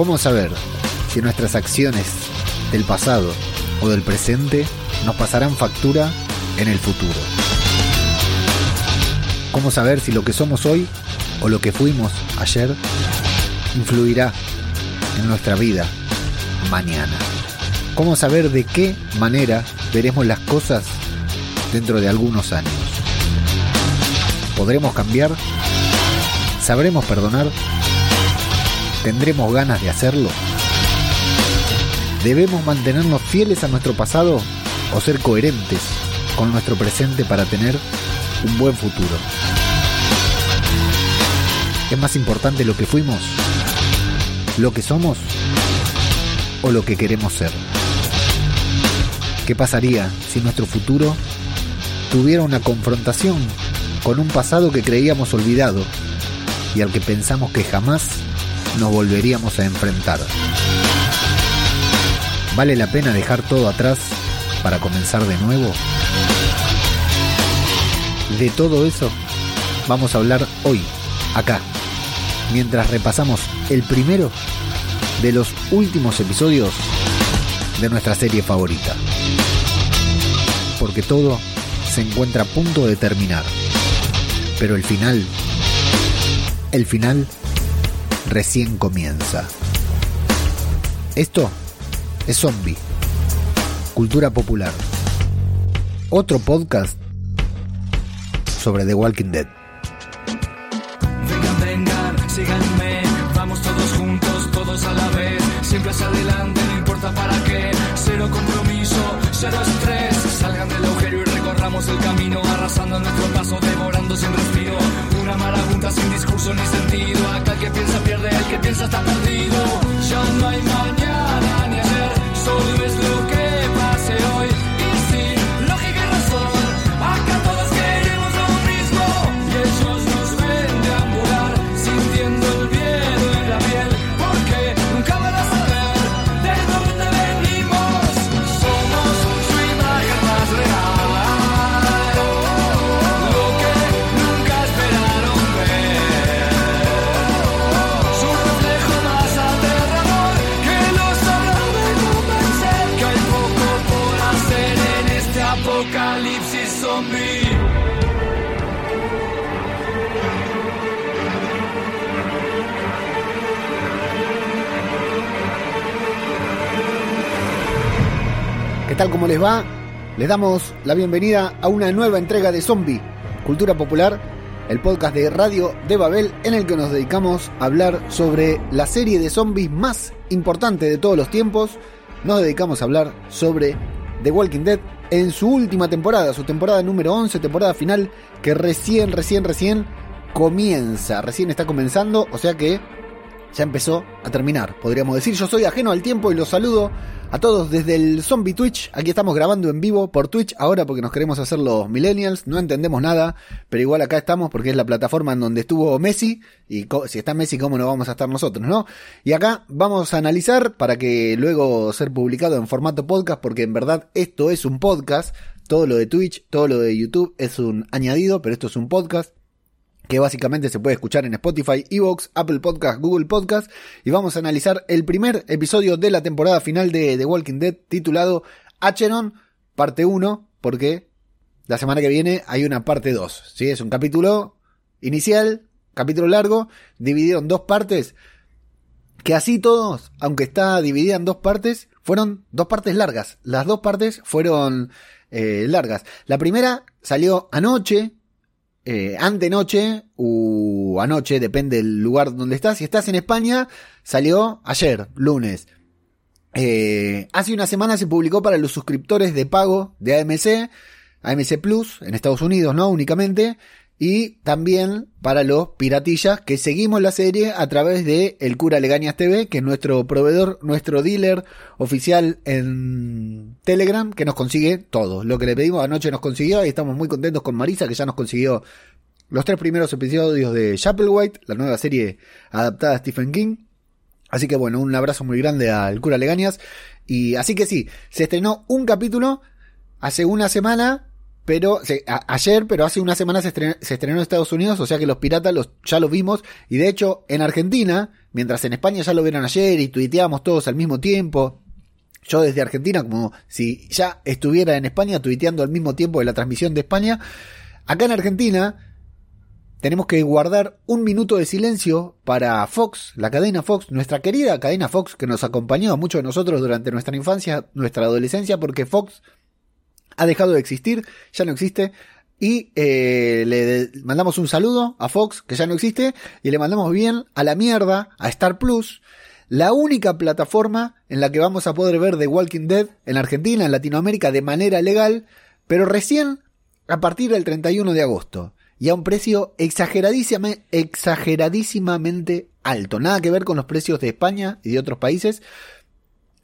¿Cómo saber si nuestras acciones del pasado o del presente nos pasarán factura en el futuro? ¿Cómo saber si lo que somos hoy o lo que fuimos ayer influirá en nuestra vida mañana? ¿Cómo saber de qué manera veremos las cosas dentro de algunos años? ¿Podremos cambiar? ¿Sabremos perdonar? ¿Tendremos ganas de hacerlo? ¿Debemos mantenernos fieles a nuestro pasado o ser coherentes con nuestro presente para tener un buen futuro? ¿Es más importante lo que fuimos, lo que somos o lo que queremos ser? ¿Qué pasaría si nuestro futuro tuviera una confrontación con un pasado que creíamos olvidado y al que pensamos que jamás nos volveríamos a enfrentar? ¿Vale la pena dejar todo atrás para comenzar de nuevo? De todo eso vamos a hablar hoy, acá, mientras repasamos el primero de los últimos episodios de nuestra serie favorita. Porque todo se encuentra a punto de terminar. Pero el final, el final recién comienza. Esto es Zombie, Cultura Popular. Otro podcast sobre The Walking Dead. Vengan, vengan, síganme, vamos todos juntos, todos a la vez, siempre hacia adelante, el que piensa está perdido, tal? ¿Cómo les va? Les damos la bienvenida a una nueva entrega de Zombie, Cultura Popular, el podcast de Radio de Babel en el que nos dedicamos a hablar sobre la serie de zombies más importante de todos los tiempos. Nos dedicamos a hablar sobre The Walking Dead en su última temporada, su temporada número 11, temporada final, que recién, recién, recién comienza, recién está comenzando, o sea que ya empezó a terminar, podríamos decir. Yo soy ajeno al tiempo y los saludo a todos desde el Zombie Twitch. Aquí estamos grabando en vivo por Twitch ahora porque nos queremos hacer los millennials. No entendemos nada, pero igual acá estamos porque es la plataforma en donde estuvo Messi. Y si está Messi, ¿cómo no vamos a estar nosotros, no? Y acá vamos a analizar para que luego ser publicado en formato podcast porque en verdad esto es un podcast. Todo lo de Twitch, todo lo de YouTube es un añadido, pero esto es un podcast que básicamente se puede escuchar en Spotify, Evox, Apple Podcast, Google Podcast, y vamos a analizar el primer episodio de la temporada final de The Walking Dead titulado Acheron, parte 1, porque la semana que viene hay una parte 2, ¿sí? Es un capítulo inicial, capítulo largo, dividido en dos partes, que así todos, aunque está dividida en dos partes, fueron dos partes largas. Las dos partes fueron eh, largas. La primera salió anoche, eh, antenoche o anoche, depende del lugar donde estás. Si estás en España, salió ayer, lunes. Eh, hace una semana se publicó para los suscriptores de pago de AMC, AMC Plus, en Estados Unidos, ¿no? Únicamente. Y también para los piratillas que seguimos la serie a través de El Cura Legañas TV, que es nuestro proveedor, nuestro dealer oficial en Telegram, que nos consigue todo. Lo que le pedimos anoche nos consiguió y estamos muy contentos con Marisa, que ya nos consiguió los tres primeros episodios de Chapelwhite, la nueva serie adaptada a Stephen King. Así que bueno, un abrazo muy grande al cura Legañas. Y así que sí, se estrenó un capítulo hace una semana pero ayer, pero hace una semana se estrenó, se en Estados Unidos, o sea que los piratas los, ya los vimos, y de hecho en Argentina, mientras en España ya lo vieron ayer y tuiteábamos todos al mismo tiempo, yo desde Argentina como si ya estuviera en España tuiteando al mismo tiempo de la transmisión de España, acá en Argentina tenemos que guardar un minuto de silencio para Fox, la cadena Fox, nuestra querida cadena Fox que nos acompañó a muchos de nosotros durante nuestra infancia, nuestra adolescencia, porque Fox ha dejado de existir, ya no existe. Y eh, le mandamos un saludo a Fox, que ya no existe, y le mandamos bien a la mierda, a Star Plus, la única plataforma en la que vamos a poder ver The Walking Dead en Argentina, en Latinoamérica, de manera legal, pero recién a partir del 31 de agosto. Y a un precio exageradísimamente, exageradísimamente alto. Nada que ver con los precios de España y de otros países.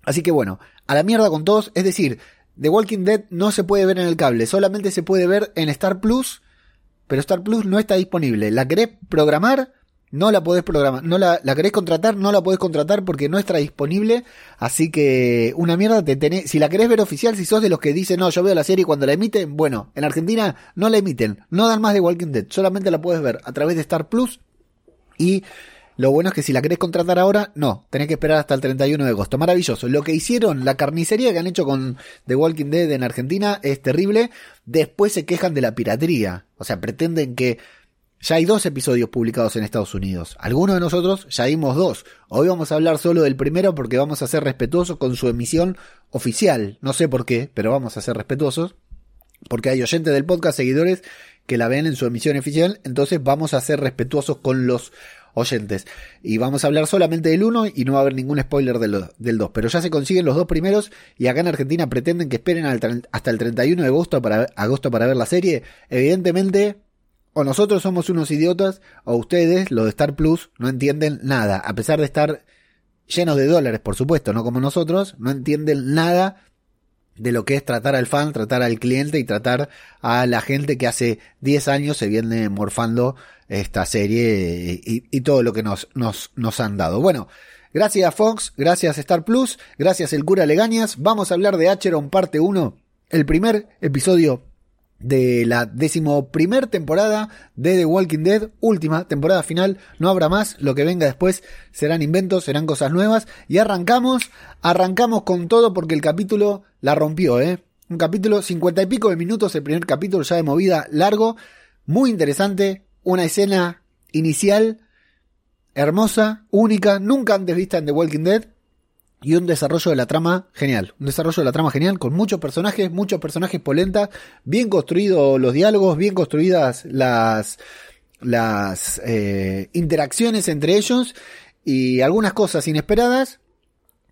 Así que bueno, a la mierda con todos. Es decir, The Walking Dead no se puede ver en el cable, solamente se puede ver en Star Plus, pero Star Plus no está disponible. ¿La querés programar? No la podés programar. No la, querés contratar, no la podés contratar porque no está disponible. Así que una mierda te tenés. Si la querés ver oficial, si sos de los que dicen, no, yo veo la serie cuando la emiten, bueno, en Argentina no la emiten. No dan más de Walking Dead. Solamente la puedes ver a través de Star Plus. Y lo bueno es que si la querés contratar ahora, no, tenés que esperar hasta el 31 de agosto. Maravilloso. Lo que hicieron, la carnicería que han hecho con The Walking Dead en Argentina es terrible. Después se quejan de la piratería. O sea, pretenden que ya hay dos episodios publicados en Estados Unidos. Algunos de nosotros ya vimos dos. Hoy vamos a hablar solo del primero porque vamos a ser respetuosos con su emisión oficial. No sé por qué, pero vamos a ser respetuosos. Porque hay oyentes del podcast, seguidores, que la ven en su emisión oficial. Entonces vamos a ser respetuosos con los oyentes. Y vamos a hablar solamente del 1 y no va a haber ningún spoiler del, del 2. Pero ya se consiguen los dos primeros y acá en Argentina pretenden que esperen hasta el 31 de agosto para, agosto para ver la serie. Evidentemente, o nosotros somos unos idiotas o ustedes, los de Star Plus, no entienden nada. A pesar de estar llenos de dólares, por supuesto, no como nosotros, no entienden nada de lo que es tratar al fan, tratar al cliente y tratar a la gente que hace 10 años se viene morfando esta serie y, todo lo que nos, nos, nos han dado. Bueno, gracias Fox, gracias Star Plus, gracias El Cura Legañas. Vamos a hablar de Acheron parte 1, el primer episodio de la decimoprimer temporada de The Walking Dead, última temporada final, no habrá más, lo que venga después serán inventos, serán cosas nuevas y arrancamos, arrancamos con todo porque el capítulo la rompió, eh. Un capítulo cincuenta y pico de minutos, el primer capítulo ya de movida largo, muy interesante, una escena inicial hermosa, única, nunca antes vista en The Walking Dead. Y un desarrollo de la trama genial. Un desarrollo de la trama genial con muchos personajes, muchos personajes polentas, bien construidos los diálogos, bien construidas las, las eh, interacciones entre ellos y algunas cosas inesperadas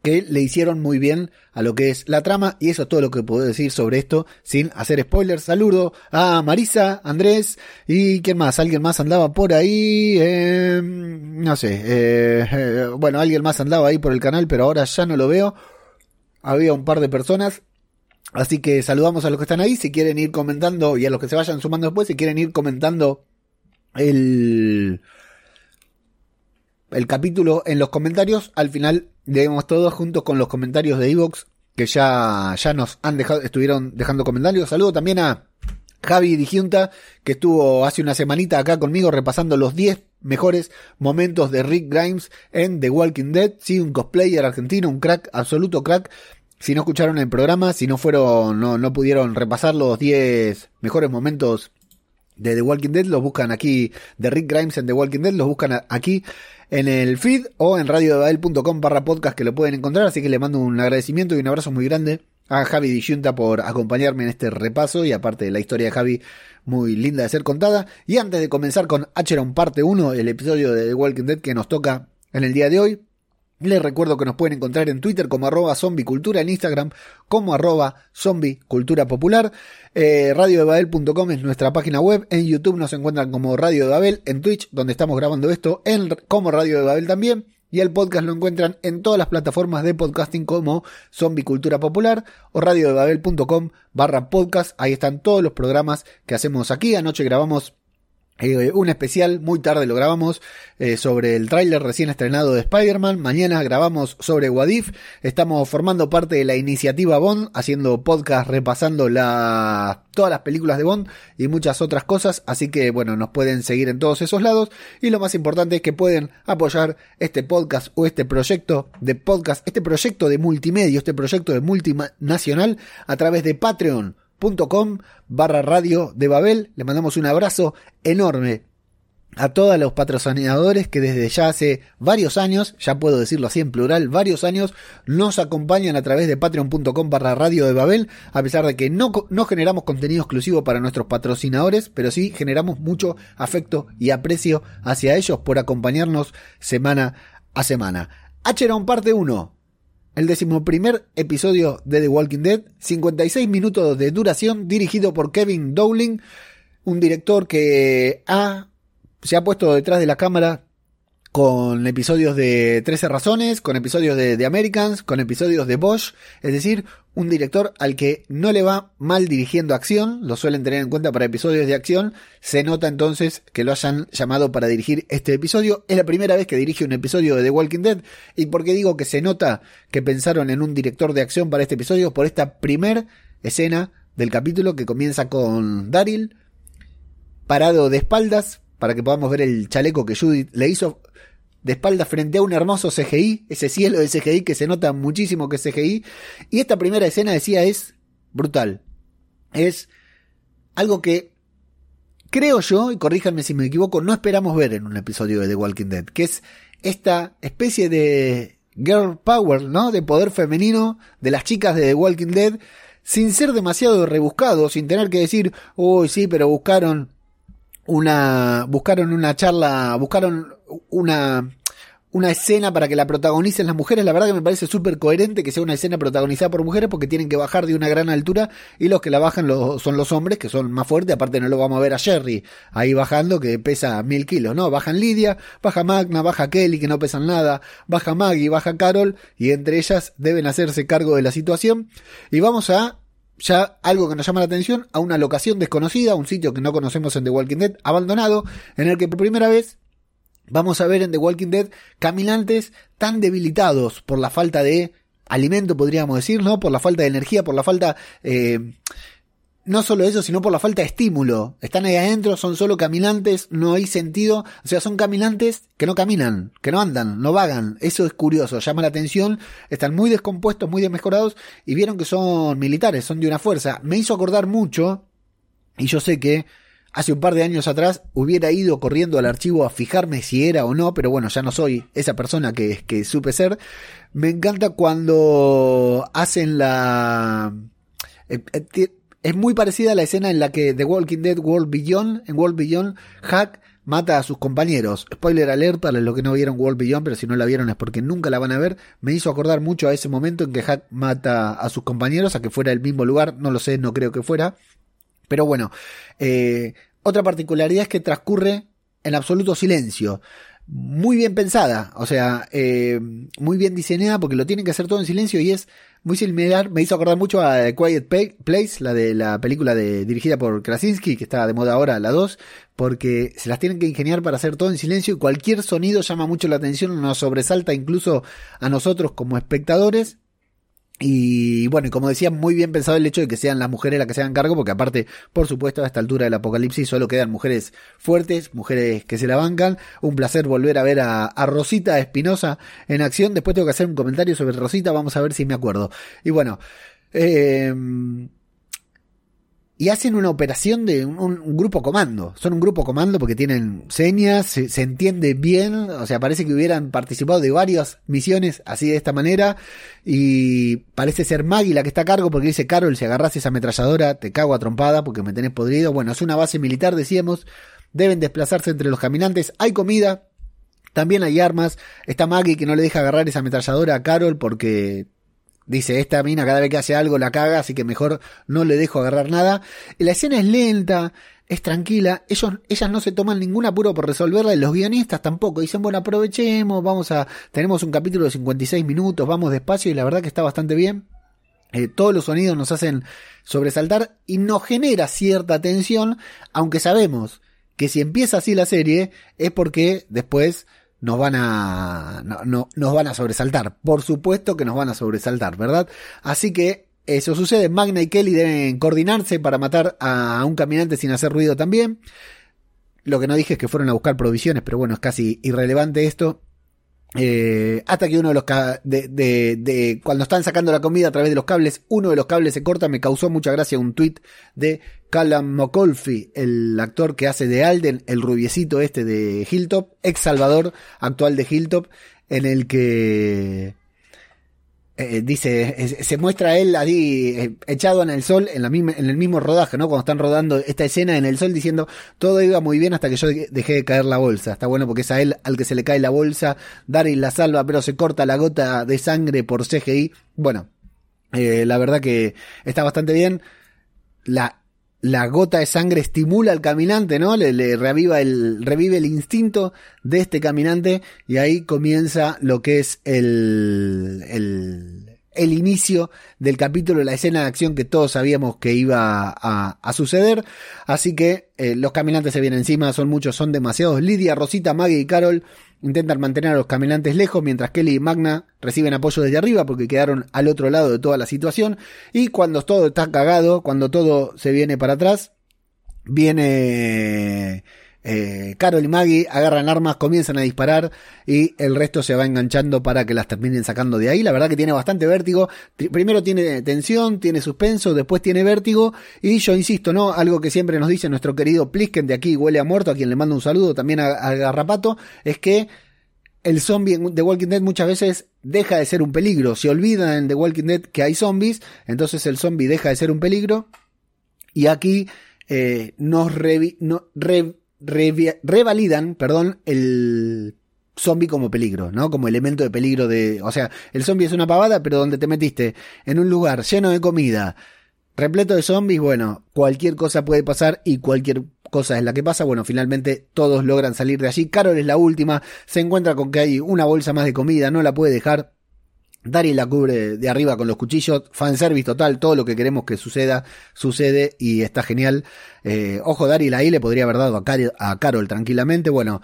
que le hicieron muy bien a lo que es la trama y eso es todo lo que puedo decir sobre esto sin hacer spoilers. Saludo a Marisa, Andrés y quién más, alguien más andaba por ahí, eh, no sé, eh, eh, bueno, alguien más andaba ahí por el canal pero ahora ya no lo veo. Había un par de personas. Así que saludamos a los que están ahí, si quieren ir comentando y a los que se vayan sumando después, si quieren ir comentando el, el capítulo en los comentarios, al final leemos todos juntos con los comentarios de Evox que ya, ya nos han dejado, estuvieron dejando comentarios. Saludo también a Javi Dijunta, que estuvo hace una semanita acá conmigo repasando los 10 mejores momentos de Rick Grimes en The Walking Dead. Sí, un cosplayer argentino, un crack, absoluto crack. Si no escucharon el programa, si no fueron, no, no pudieron repasar los 10 mejores momentos de The Walking Dead, los buscan aquí, de Rick Grimes en The Walking Dead, los buscan aquí en el feed o en radiodebael.com barra podcast que lo pueden encontrar, así que le mando un agradecimiento y un abrazo muy grande a Javi Disyunta por acompañarme en este repaso y aparte de la historia de Javi muy linda de ser contada. Y antes de comenzar con Acheron parte 1, el episodio de The Walking Dead que nos toca en el día de hoy, les recuerdo que nos pueden encontrar en Twitter como arroba zombicultura, en Instagram como arroba zombicultura popular. Eh, Babel.com es nuestra página web. En YouTube nos encuentran como Radio de Babel. En Twitch, donde estamos grabando esto, en, como Radio de Babel también. Y el podcast lo encuentran en todas las plataformas de podcasting como Zombie Cultura Popular o radiodebabel.com barra podcast. Ahí están todos los programas que hacemos aquí. Anoche grabamos eh, un especial, muy tarde lo grabamos, eh, sobre el tráiler recién estrenado de Spider-Man. Mañana grabamos sobre Wadif. Estamos formando parte de la iniciativa Bond, haciendo podcast repasando la, todas las películas de Bond y muchas otras cosas. Así que bueno, nos pueden seguir en todos esos lados. Y lo más importante es que pueden apoyar este podcast o este proyecto de podcast, este proyecto de multimedia, este proyecto de multinacional a través de Patreon com barra radio de Babel. Le mandamos un abrazo enorme a todos los patrocinadores que desde ya hace varios años, ya puedo decirlo así en plural, varios años, nos acompañan a través de patreon.com barra radio de Babel, a pesar de que no, no generamos contenido exclusivo para nuestros patrocinadores, pero sí generamos mucho afecto y aprecio hacia ellos por acompañarnos semana a semana. Acheron parte 1 el decimoprimer episodio de The Walking Dead, 56 minutos de duración, dirigido por Kevin Dowling, un director que ha, se ha puesto detrás de la cámara con episodios de 13 razones, con episodios de The Americans, con episodios de Bosch, es decir, un director al que no le va mal dirigiendo acción, lo suelen tener en cuenta para episodios de acción, se nota entonces que lo hayan llamado para dirigir este episodio, es la primera vez que dirige un episodio de The Walking Dead, y porque digo que se nota que pensaron en un director de acción para este episodio, por esta primer escena del capítulo que comienza con Daryl parado de espaldas, para que podamos ver el chaleco que Judith le hizo de espalda frente a un hermoso CGI, ese cielo de CGI que se nota muchísimo que es CGI. Y esta primera escena, decía, es brutal. Es algo que creo yo, y corríjanme si me equivoco, no esperamos ver en un episodio de The Walking Dead, que es esta especie de girl power, ¿no? De poder femenino de las chicas de The Walking Dead, sin ser demasiado rebuscado, sin tener que decir, uy, sí, pero buscaron una, buscaron una charla, buscaron una, una escena para que la protagonicen las mujeres. La verdad que me parece súper coherente que sea una escena protagonizada por mujeres porque tienen que bajar de una gran altura y los que la bajan son los hombres que son más fuertes. Aparte no lo vamos a ver a Jerry ahí bajando que pesa mil kilos, ¿no? Bajan Lidia, baja Magna, baja Kelly que no pesan nada, baja Maggie, baja Carol y entre ellas deben hacerse cargo de la situación. Y vamos a ya algo que nos llama la atención, a una locación desconocida, un sitio que no conocemos en The Walking Dead, abandonado, en el que por primera vez vamos a ver en The Walking Dead caminantes tan debilitados por la falta de alimento, podríamos decir, ¿no? Por la falta de energía, por la falta eh, no solo eso, sino por la falta de estímulo. Están ahí adentro, son solo caminantes, no hay sentido. O sea, son caminantes que no caminan, que no andan, no vagan. Eso es curioso, llama la atención. Están muy descompuestos, muy desmejorados y vieron que son militares, son de una fuerza. Me hizo acordar mucho, y yo sé que hace un par de años atrás hubiera ido corriendo al archivo a fijarme si era o no, pero bueno, ya no soy esa persona que, que supe ser. Me encanta cuando hacen la... Eh, eh, es muy parecida a la escena en la que The Walking Dead World Beyond, en World Beyond, Hack mata a sus compañeros. Spoiler alert para los que no vieron World Beyond, pero si no la vieron es porque nunca la van a ver. Me hizo acordar mucho a ese momento en que Hack mata a sus compañeros, a que fuera el mismo lugar, no lo sé, no creo que fuera. Pero bueno, eh, otra particularidad es que transcurre en absoluto silencio. Muy bien pensada, o sea, eh, muy bien diseñada porque lo tienen que hacer todo en silencio y es muy similar, me hizo acordar mucho a Quiet Place, la de la película de, dirigida por Krasinski, que está de moda ahora, la 2, porque se las tienen que ingeniar para hacer todo en silencio y cualquier sonido llama mucho la atención, nos sobresalta incluso a nosotros como espectadores y bueno, y como decía, muy bien pensado el hecho de que sean las mujeres las que se hagan cargo, porque aparte, por supuesto, a esta altura del apocalipsis solo quedan mujeres fuertes, mujeres que se la bancan. Un placer volver a ver a, Rosita Espinosa en acción. Después tengo que hacer un comentario sobre Rosita, vamos a ver si me acuerdo. Y bueno, eh, y hacen una operación de un, grupo comando. Son un grupo comando porque tienen señas, se, entiende bien, o sea, parece que hubieran participado de varias misiones así de esta manera. Y parece ser Maggie la que está a cargo porque dice, Carol, si agarras esa ametralladora, te cago a trompada porque me tenés podrido. Bueno, es una base militar, decíamos. Deben desplazarse entre los caminantes. Hay comida, también hay armas. Está Maggie que no le deja agarrar esa ametralladora a Carol porque Dice, esta mina cada vez que hace algo la caga, así que mejor no le dejo agarrar nada. la escena es lenta, es tranquila. Ellos, ellas no se toman ningún apuro por resolverla y los guionistas tampoco. Dicen, bueno, aprovechemos, vamos a, tenemos un capítulo de 56 minutos, vamos despacio y la verdad que está bastante bien. Eh, todos los sonidos nos hacen sobresaltar y nos genera cierta tensión, aunque sabemos que si empieza así la serie es porque después nos van a no, no, nos van a sobresaltar. Por supuesto que nos van a sobresaltar, ¿verdad? Así que eso sucede. Magna y Kelly deben coordinarse para matar a un caminante sin hacer ruido también. Lo que no dije es que fueron a buscar provisiones, pero bueno, es casi irrelevante esto. Eh, hasta que uno de los de, de, de, cuando están sacando la comida a través de los cables, uno de los cables se corta, me causó mucha gracia un tweet de Callum McColfie, el actor que hace de Alden, el rubiecito este de Hilltop, ex Salvador, actual de Hilltop, en el que eh, dice, se muestra él ahí eh, echado en el sol en, la misma, en el mismo rodaje, ¿no? Cuando están rodando esta escena en el sol diciendo todo iba muy bien hasta que yo dejé de caer la bolsa. Está bueno porque es a él al que se le cae la bolsa, Daryl la salva, pero se corta la gota de sangre por CGI. Bueno, eh, la verdad que está bastante bien. La la gota de sangre estimula al caminante, ¿no? Le, reviva el, revive el instinto de este caminante y ahí comienza lo que es el, el, el inicio del capítulo, la escena de acción que todos sabíamos que iba a, suceder. Así que eh, los caminantes se vienen encima, son muchos, son demasiados. Lidia, Rosita, Maggie y Carol intentan mantener a los caminantes lejos mientras Kelly y Magna reciben apoyo desde arriba porque quedaron al otro lado de toda la situación y cuando todo está cagado, cuando todo se viene para atrás, viene eh, Carol y Maggie agarran armas, comienzan a disparar y el resto se va enganchando para que las terminen sacando de ahí. La verdad que tiene bastante vértigo. Primero tiene tensión, tiene suspenso, después tiene vértigo y yo insisto, ¿no? Algo que siempre nos dice nuestro querido Plisken de aquí huele a muerto, a quien le mando un saludo también a, a Garrapato, es que el zombie The Walking Dead muchas veces deja de ser un peligro. Se olvidan en The Walking Dead que hay zombies, entonces el zombie deja de ser un peligro. Y aquí eh, nos revi no, re revalidan, perdón, el zombie como peligro, ¿no? Como elemento de peligro de, o sea, el zombie es una pavada, pero donde te metiste en un lugar lleno de comida, repleto de zombies, bueno, cualquier cosa puede pasar y cualquier cosa es la que pasa. Bueno, finalmente todos logran salir de allí. Carol es la última, se encuentra con que hay una bolsa más de comida, no la puede dejar. Daryl la cubre de arriba con los cuchillos, fanservice total, todo lo que queremos que suceda, sucede y está genial. Eh, ojo, Daryl ahí le podría haber dado a, a Carol tranquilamente. Bueno,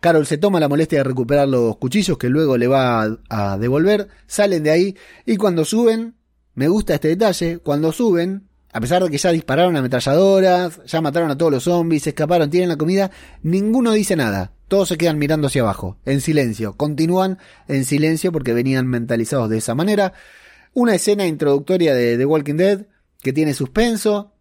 Carol se toma la molestia de recuperar los cuchillos que luego le va a, devolver, salen de ahí y cuando suben, me gusta este detalle, cuando suben, a pesar de que ya dispararon ametralladoras, ya mataron a todos los zombies, escaparon, tienen la comida, ninguno dice nada. Todos se quedan mirando hacia abajo, en silencio. Continúan en silencio porque venían mentalizados de esa manera. Una escena introductoria de The Walking Dead que tiene suspenso,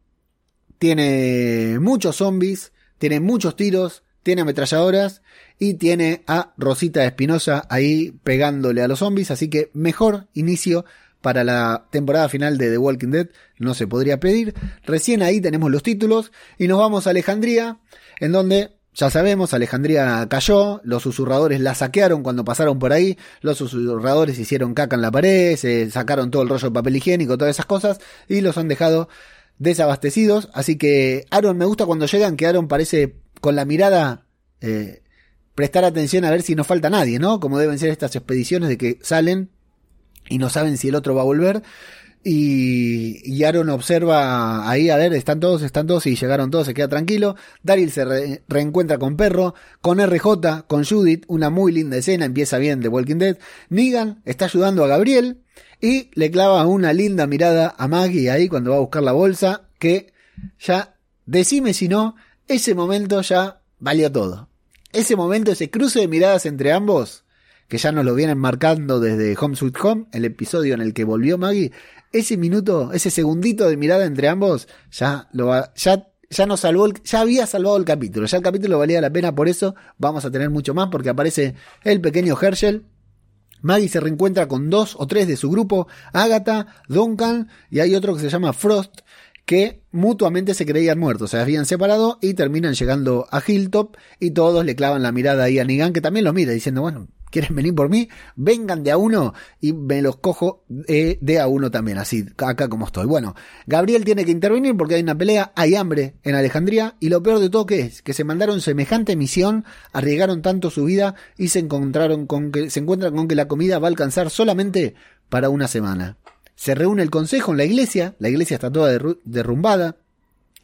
tiene muchos zombies, tiene muchos tiros, tiene ametralladoras y tiene a Rosita Espinosa ahí pegándole a los zombies. Así que mejor inicio para la temporada final de The Walking Dead no se podría pedir. Recién ahí tenemos los títulos y nos vamos a Alejandría, en donde ya sabemos, Alejandría cayó, los susurradores la saquearon cuando pasaron por ahí, los susurradores hicieron caca en la pared, se sacaron todo el rollo de papel higiénico, todas esas cosas, y los han dejado desabastecidos. Así que Aaron me gusta cuando llegan, que Aaron parece con la mirada eh, prestar atención a ver si no falta nadie, ¿no? Como deben ser estas expediciones de que salen y no saben si el otro va a volver. Y, Aaron observa ahí, a ver, están todos, están todos y llegaron todos, se queda tranquilo. Daryl se reencuentra con Perro, con RJ, con Judith, una muy linda escena, empieza bien de Walking Dead. Negan está ayudando a Gabriel y le clava una linda mirada a Maggie ahí cuando va a buscar la bolsa, que ya, decime si no, ese momento ya valió todo. Ese momento, ese cruce de miradas entre ambos, que ya nos lo vienen marcando desde Home Sweet Home, el episodio en el que volvió Maggie, ese minuto, ese segundito de mirada entre ambos, ya lo ya ya nos salvó, ya había salvado el capítulo, ya el capítulo valía la pena, por eso vamos a tener mucho más, porque aparece el pequeño Herschel. Maggie se reencuentra con dos o tres de su grupo, Agatha, Duncan y hay otro que se llama Frost, que mutuamente se creían muertos, se habían separado y terminan llegando a Hilltop y todos le clavan la mirada ahí a Nigan, que también lo mira diciendo, bueno, quieren venir por mí, vengan de a uno y me los cojo de a uno también, así, acá como estoy. Bueno, Gabriel tiene que intervenir porque hay una pelea, hay hambre en Alejandría y lo peor de todo que es que se mandaron semejante misión, arriesgaron tanto su vida y se encontraron con que se encuentran con que la comida va a alcanzar solamente para una semana. Se reúne el consejo en la iglesia, la iglesia está toda derrumbada,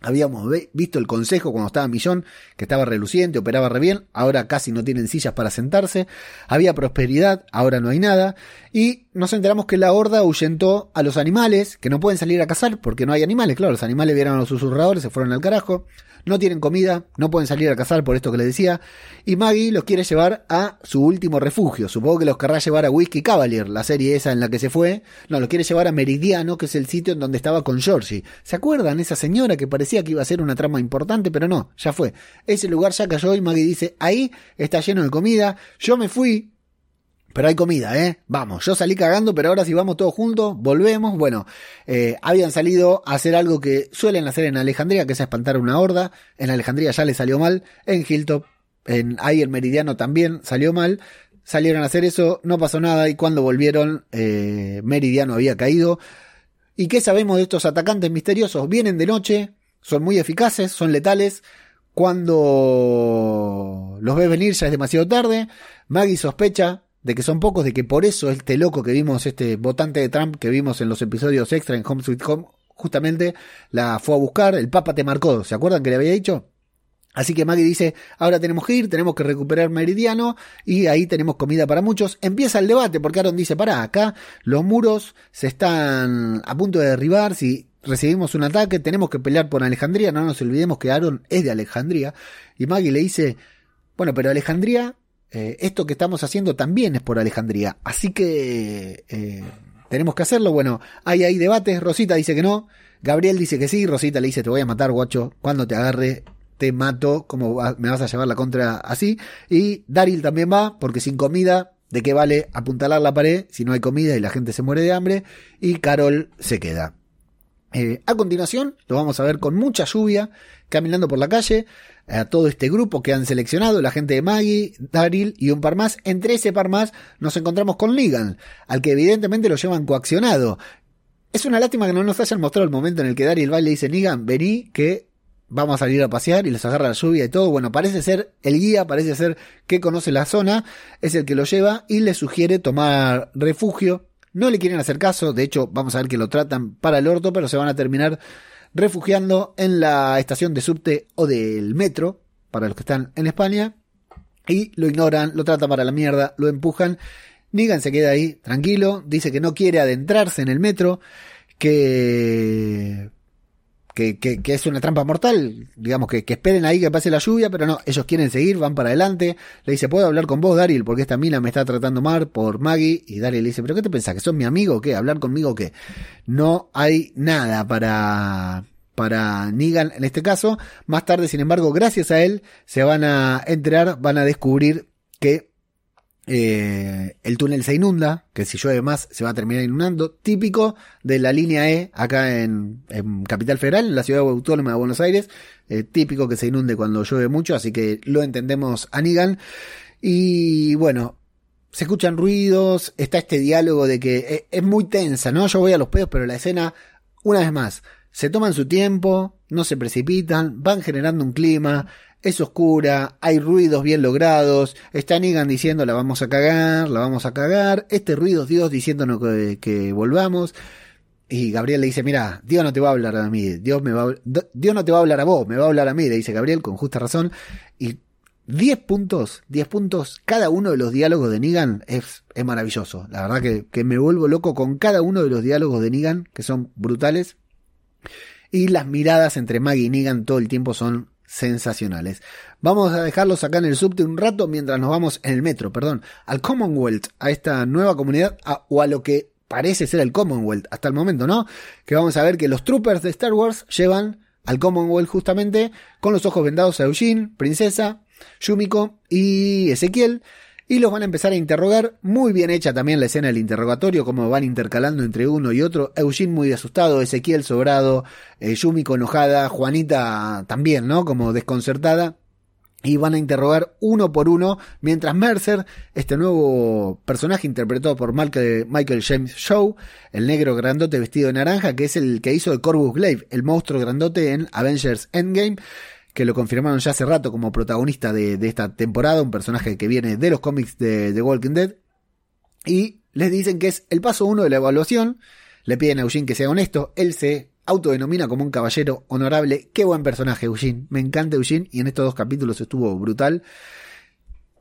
Habíamos visto el consejo cuando estaba Millón, que estaba reluciente, operaba re bien, ahora casi no tienen sillas para sentarse. Había prosperidad, ahora no hay nada. Y nos enteramos que la horda ahuyentó a los animales, que no pueden salir a cazar porque no hay animales. Claro, los animales vieron a los susurradores, se fueron al carajo no tienen comida, no pueden salir a cazar por esto que les decía, y Maggie los quiere llevar a su último refugio. Supongo que los querrá llevar a Whiskey Cavalier, la serie esa en la que se fue. No, los quiere llevar a Meridiano, que es el sitio en donde estaba con Georgie. ¿Se acuerdan? Esa señora que parecía que iba a ser una trama importante, pero no, ya fue. Ese lugar ya cayó y Maggie dice, ahí está lleno de comida. Yo me fui, pero hay comida, ¿eh? Vamos, yo salí cagando, pero ahora si vamos todos juntos, volvemos. Bueno, eh, habían salido a hacer algo que suelen hacer en Alejandría, que es espantar una horda. En Alejandría ya le salió mal. En Hilltop, en, ahí en Meridiano también salió mal. Salieron a hacer eso, no pasó nada y cuando volvieron, eh, Meridiano había caído. ¿Y qué sabemos de estos atacantes misteriosos? Vienen de noche, son muy eficaces, son letales. Cuando los ves venir ya es demasiado tarde. Maggie sospecha de que son pocos, de que por eso este loco que vimos, este votante de Trump que vimos en los episodios extra en Home Sweet Home, justamente la fue a buscar, el Papa te marcó, ¿se acuerdan que le había dicho? Así que Maggie dice, ahora tenemos que ir, tenemos que recuperar Meridiano y ahí tenemos comida para muchos. Empieza el debate porque Aaron dice, para acá los muros se están a punto de derribar, si recibimos un ataque tenemos que pelear por Alejandría, no nos olvidemos que Aaron es de Alejandría. Y Maggie le dice, bueno, pero Alejandría eh, esto que estamos haciendo también es por Alejandría. Así que eh, tenemos que hacerlo. Bueno, hay ahí debates. Rosita dice que no. Gabriel dice que sí. Rosita le dice, te voy a matar, guacho. Cuando te agarre, te mato. ¿Cómo me vas a llevar la contra así? Y Daryl también va, porque sin comida, ¿de qué vale apuntalar la pared si no hay comida y la gente se muere de hambre? Y Carol se queda. Eh, a continuación, lo vamos a ver con mucha lluvia, caminando por la calle a todo este grupo que han seleccionado, la gente de Maggie, Daryl y un par más. Entre ese par más nos encontramos con Negan, al que evidentemente lo llevan coaccionado. Es una lástima que no nos hayan mostrado el momento en el que Daryl va y le dice, Negan, vení que vamos a salir a pasear y les agarra la lluvia y todo. Bueno, parece ser el guía, parece ser que conoce la zona, es el que lo lleva y le sugiere tomar refugio. No le quieren hacer caso, de hecho vamos a ver que lo tratan para el orto, pero se van a terminar refugiando en la estación de subte o del metro, para los que están en España, y lo ignoran, lo tratan para la mierda, lo empujan. Negan se queda ahí tranquilo, dice que no quiere adentrarse en el metro, que que, que, es una trampa mortal, digamos que, que, esperen ahí que pase la lluvia, pero no, ellos quieren seguir, van para adelante, le dice, ¿puedo hablar con vos, Daryl? Porque esta mina me está tratando mal por Maggie, y Daryl le dice, ¿pero qué te pensás? ¿Que sos mi amigo o qué? ¿Hablar conmigo o qué? No hay nada para, para Negan en este caso, más tarde, sin embargo, gracias a él, se van a enterar, van a descubrir que eh, el túnel se inunda, que si llueve más se va a terminar inundando, típico de la línea E acá en, Capital Federal, en la ciudad autónoma de Buenos Aires, eh, típico que se inunde cuando llueve mucho, así que lo entendemos a. Y bueno, se escuchan ruidos, está este diálogo de que eh, es, muy tensa, ¿no? Yo voy a los pedos, pero la escena, una vez más, se toman su tiempo, no se precipitan, van generando un clima, es oscura, hay ruidos bien logrados, está Negan diciendo la vamos a cagar, la vamos a cagar, este ruido es Dios diciéndonos que, volvamos. Y Gabriel le dice, mira, Dios no te va a hablar a mí, Dios, me va Dios no te va a hablar a vos, me va a hablar a mí, le dice Gabriel con justa razón. Y 10 puntos, 10 puntos, cada uno de los diálogos de Negan es, es maravilloso. La verdad que, que me vuelvo loco con cada uno de los diálogos de Negan, que son brutales. Y las miradas entre Maggie y Negan todo el tiempo son sensacionales. Vamos a dejarlos acá en el subte un rato mientras nos vamos en el metro, perdón, al Commonwealth, a esta nueva comunidad o a lo que parece ser el Commonwealth hasta el momento, ¿no? Que vamos a ver que los troopers de Star Wars llevan al Commonwealth justamente con los ojos vendados a Eugene, Princesa, Yumiko y Ezequiel y los van a empezar a interrogar. Muy bien hecha también la escena del interrogatorio, como van intercalando entre uno y otro. Eugene muy asustado, Ezequiel sobrado, eh, Yumiko enojada, Juanita también, ¿no? Como desconcertada. Y van a interrogar uno por uno, mientras Mercer, este nuevo personaje interpretado por Michael James Shaw, el negro grandote vestido de naranja, que es el que hizo de Corvus Glaive, el monstruo grandote en Avengers Endgame, que lo confirmaron ya hace rato como protagonista de, esta temporada, un personaje que viene de los cómics de The Walking Dead. Y les dicen que es el paso uno de la evaluación. Le piden a Eugene que sea honesto. Él se autodenomina como un caballero honorable. Qué buen personaje, Eugene. Me encanta Eugene y en estos dos capítulos estuvo brutal.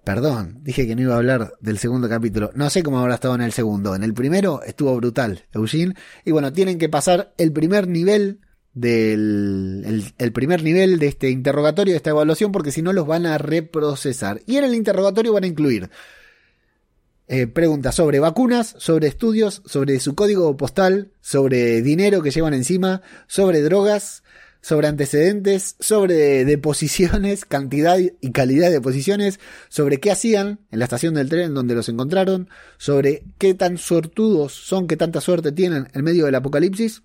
Perdón, dije que no iba a hablar del segundo capítulo. No sé cómo habrá estado en el segundo. En el primero estuvo brutal, Eugene. Y bueno, tienen que pasar el primer nivel del el, primer nivel de este interrogatorio, de esta evaluación, porque si no los van a reprocesar. Y en el interrogatorio van a incluir eh, preguntas sobre vacunas, sobre estudios, sobre su código postal, sobre dinero que llevan encima, sobre drogas, sobre antecedentes, sobre deposiciones, cantidad y calidad de deposiciones, sobre qué hacían en la estación del tren donde los encontraron, sobre qué tan suertudos son, qué tanta suerte tienen en medio del apocalipsis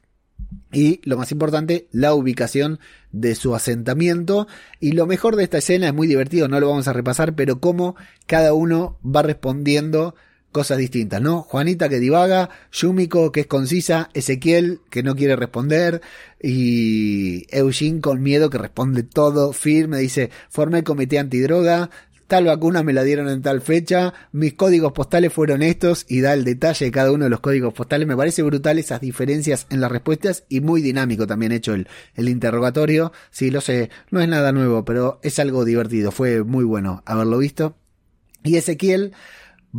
y lo más importante, la ubicación de su asentamiento. Y lo mejor de esta escena es muy divertido, no lo vamos a repasar, pero cómo cada uno va respondiendo cosas distintas, ¿no? Juanita que divaga, Yumiko que es concisa, Ezequiel que no quiere responder y Eugene con miedo que responde todo firme, dice, formé el comité antidroga, tal vacuna me la dieron en tal fecha, mis códigos postales fueron estos y da el detalle de cada uno de los códigos postales. Me parece brutal esas diferencias en las respuestas y muy dinámico también hecho el, el interrogatorio. Sí, lo sé, no es nada nuevo, pero es algo divertido, fue muy bueno haberlo visto. Y Ezequiel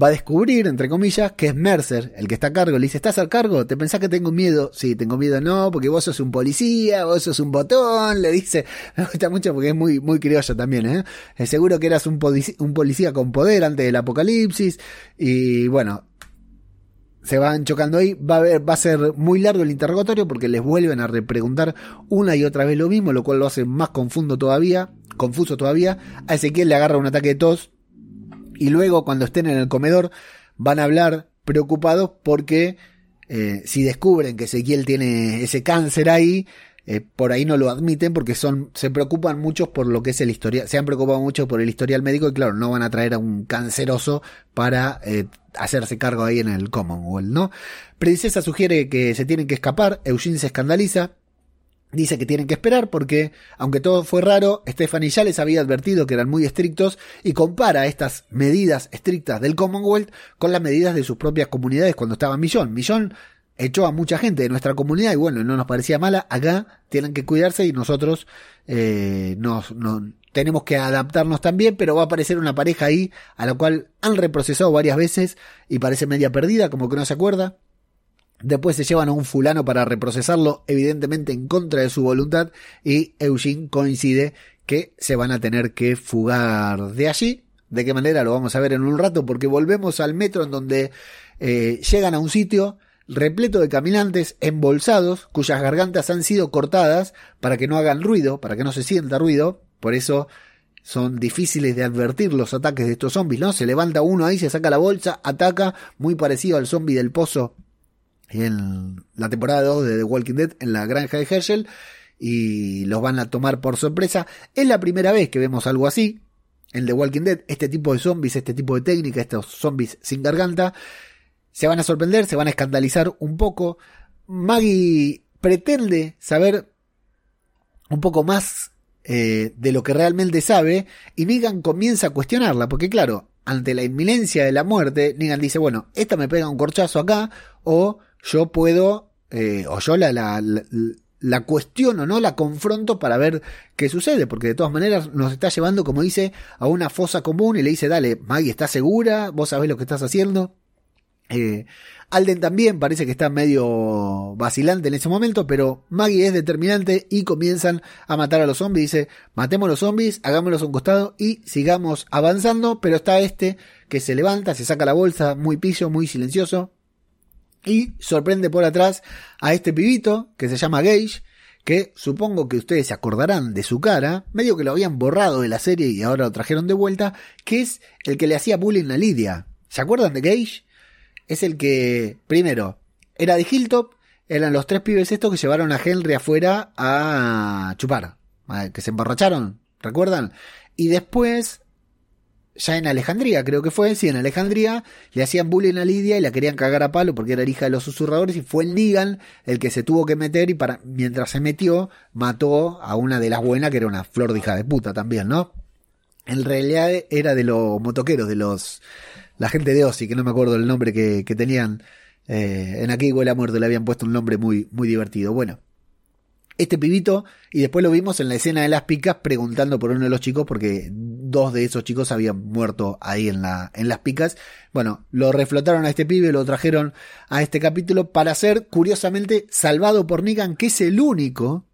va a descubrir, entre comillas, que es Mercer el que está a cargo. Le dice, ¿estás al cargo? ¿Te pensás que tengo miedo? Sí, tengo miedo, no, porque vos sos un policía, vos sos un botón, le dice. Me gusta mucho porque es muy, muy criollo también, ¿eh? seguro que eras un, un policía con poder antes del apocalipsis. Y bueno, se van chocando ahí. Va a, ver, va a ser muy largo el interrogatorio porque les vuelven a repreguntar una y otra vez lo mismo, lo cual lo hace más confundo todavía, confuso todavía. A Ezequiel le agarra un ataque de tos y luego cuando estén en el comedor van a hablar preocupados porque eh, si descubren que Ezequiel tiene ese cáncer ahí, eh, por ahí no lo admiten porque son, se preocupan mucho por lo que es el historial, se han preocupado mucho por el historial médico y claro, no van a traer a un canceroso para eh, hacerse cargo ahí en el Commonwealth, ¿no? Princesa sugiere que se tienen que escapar, Eugene se escandaliza, Dice que tienen que esperar porque, aunque todo fue raro, Stephanie ya les había advertido que eran muy estrictos y compara estas medidas estrictas del Commonwealth con las medidas de sus propias comunidades cuando estaba Millón. Millón echó a mucha gente de nuestra comunidad y bueno, no nos parecía mala. Acá tienen que cuidarse y nosotros eh, nos, tenemos que adaptarnos también, pero va a aparecer una pareja ahí a la cual han reprocesado varias veces y parece media perdida, como que no se acuerda. Después se llevan a un fulano para reprocesarlo, evidentemente en contra de su voluntad, y Eugene coincide que se van a tener que fugar de allí. ¿De qué manera? Lo vamos a ver en un rato, porque volvemos al metro en donde eh, llegan a un sitio repleto de caminantes embolsados, cuyas gargantas han sido cortadas para que no hagan ruido, para que no se sienta ruido. Por eso son difíciles de advertir los ataques de estos zombies, ¿no? Se levanta uno ahí, se saca la bolsa, ataca, muy parecido al zombie del pozo en la temporada 2 de The Walking Dead en la granja de Herschel y los van a tomar por sorpresa. Es la primera vez que vemos algo así en The Walking Dead, este tipo de zombies, este tipo de técnica, estos zombies sin garganta. Se van a sorprender, se van a escandalizar un poco. Maggie pretende saber un poco más eh, de lo que realmente sabe y Negan comienza a cuestionarla, porque claro, ante la inminencia de la muerte, Negan dice, bueno, esta me pega un corchazo acá o yo puedo, eh, o yo la, la, la, cuestiono, ¿no? La confronto para ver qué sucede, porque de todas maneras nos está llevando, como dice, a una fosa común y le dice, dale, Maggie, ¿estás segura? ¿Vos sabés lo que estás haciendo? Eh, Alden también parece que está medio vacilante en ese momento, pero Maggie es determinante y comienzan a matar a los zombies. Dice, matemos a los zombies, hagámoslos a un costado y sigamos avanzando, pero está este que se levanta, se saca la bolsa, muy pillo, muy silencioso, y sorprende por atrás a este pibito que se llama Gage, que supongo que ustedes se acordarán de su cara, medio que lo habían borrado de la serie y ahora lo trajeron de vuelta, que es el que le hacía bullying a Lidia. ¿Se acuerdan de Gage? Es el que, primero, era de Hilltop, eran los tres pibes estos que llevaron a Henry afuera a chupar, que se emborracharon, ¿recuerdan? Y después ya en Alejandría, creo que fue, sí, en Alejandría, le hacían bullying a Lidia y la querían cagar a palo porque era hija de los susurradores y fue el Negan el que se tuvo que meter y para, mientras se metió, mató a una de las buenas que era una flor de hija de puta también, ¿no? En realidad era de los motoqueros, de los, la gente de Ozzy, que no me acuerdo el nombre que, que tenían, eh, en aquí huele a muerto le habían puesto un nombre muy, muy divertido. Bueno, este pibito, y después lo vimos en la escena de las picas preguntando por uno de los chicos porque dos de esos chicos habían muerto ahí en, la, en las picas. Bueno, lo reflotaron a este pibe, lo trajeron a este capítulo para ser, curiosamente, salvado por Negan, que es el único.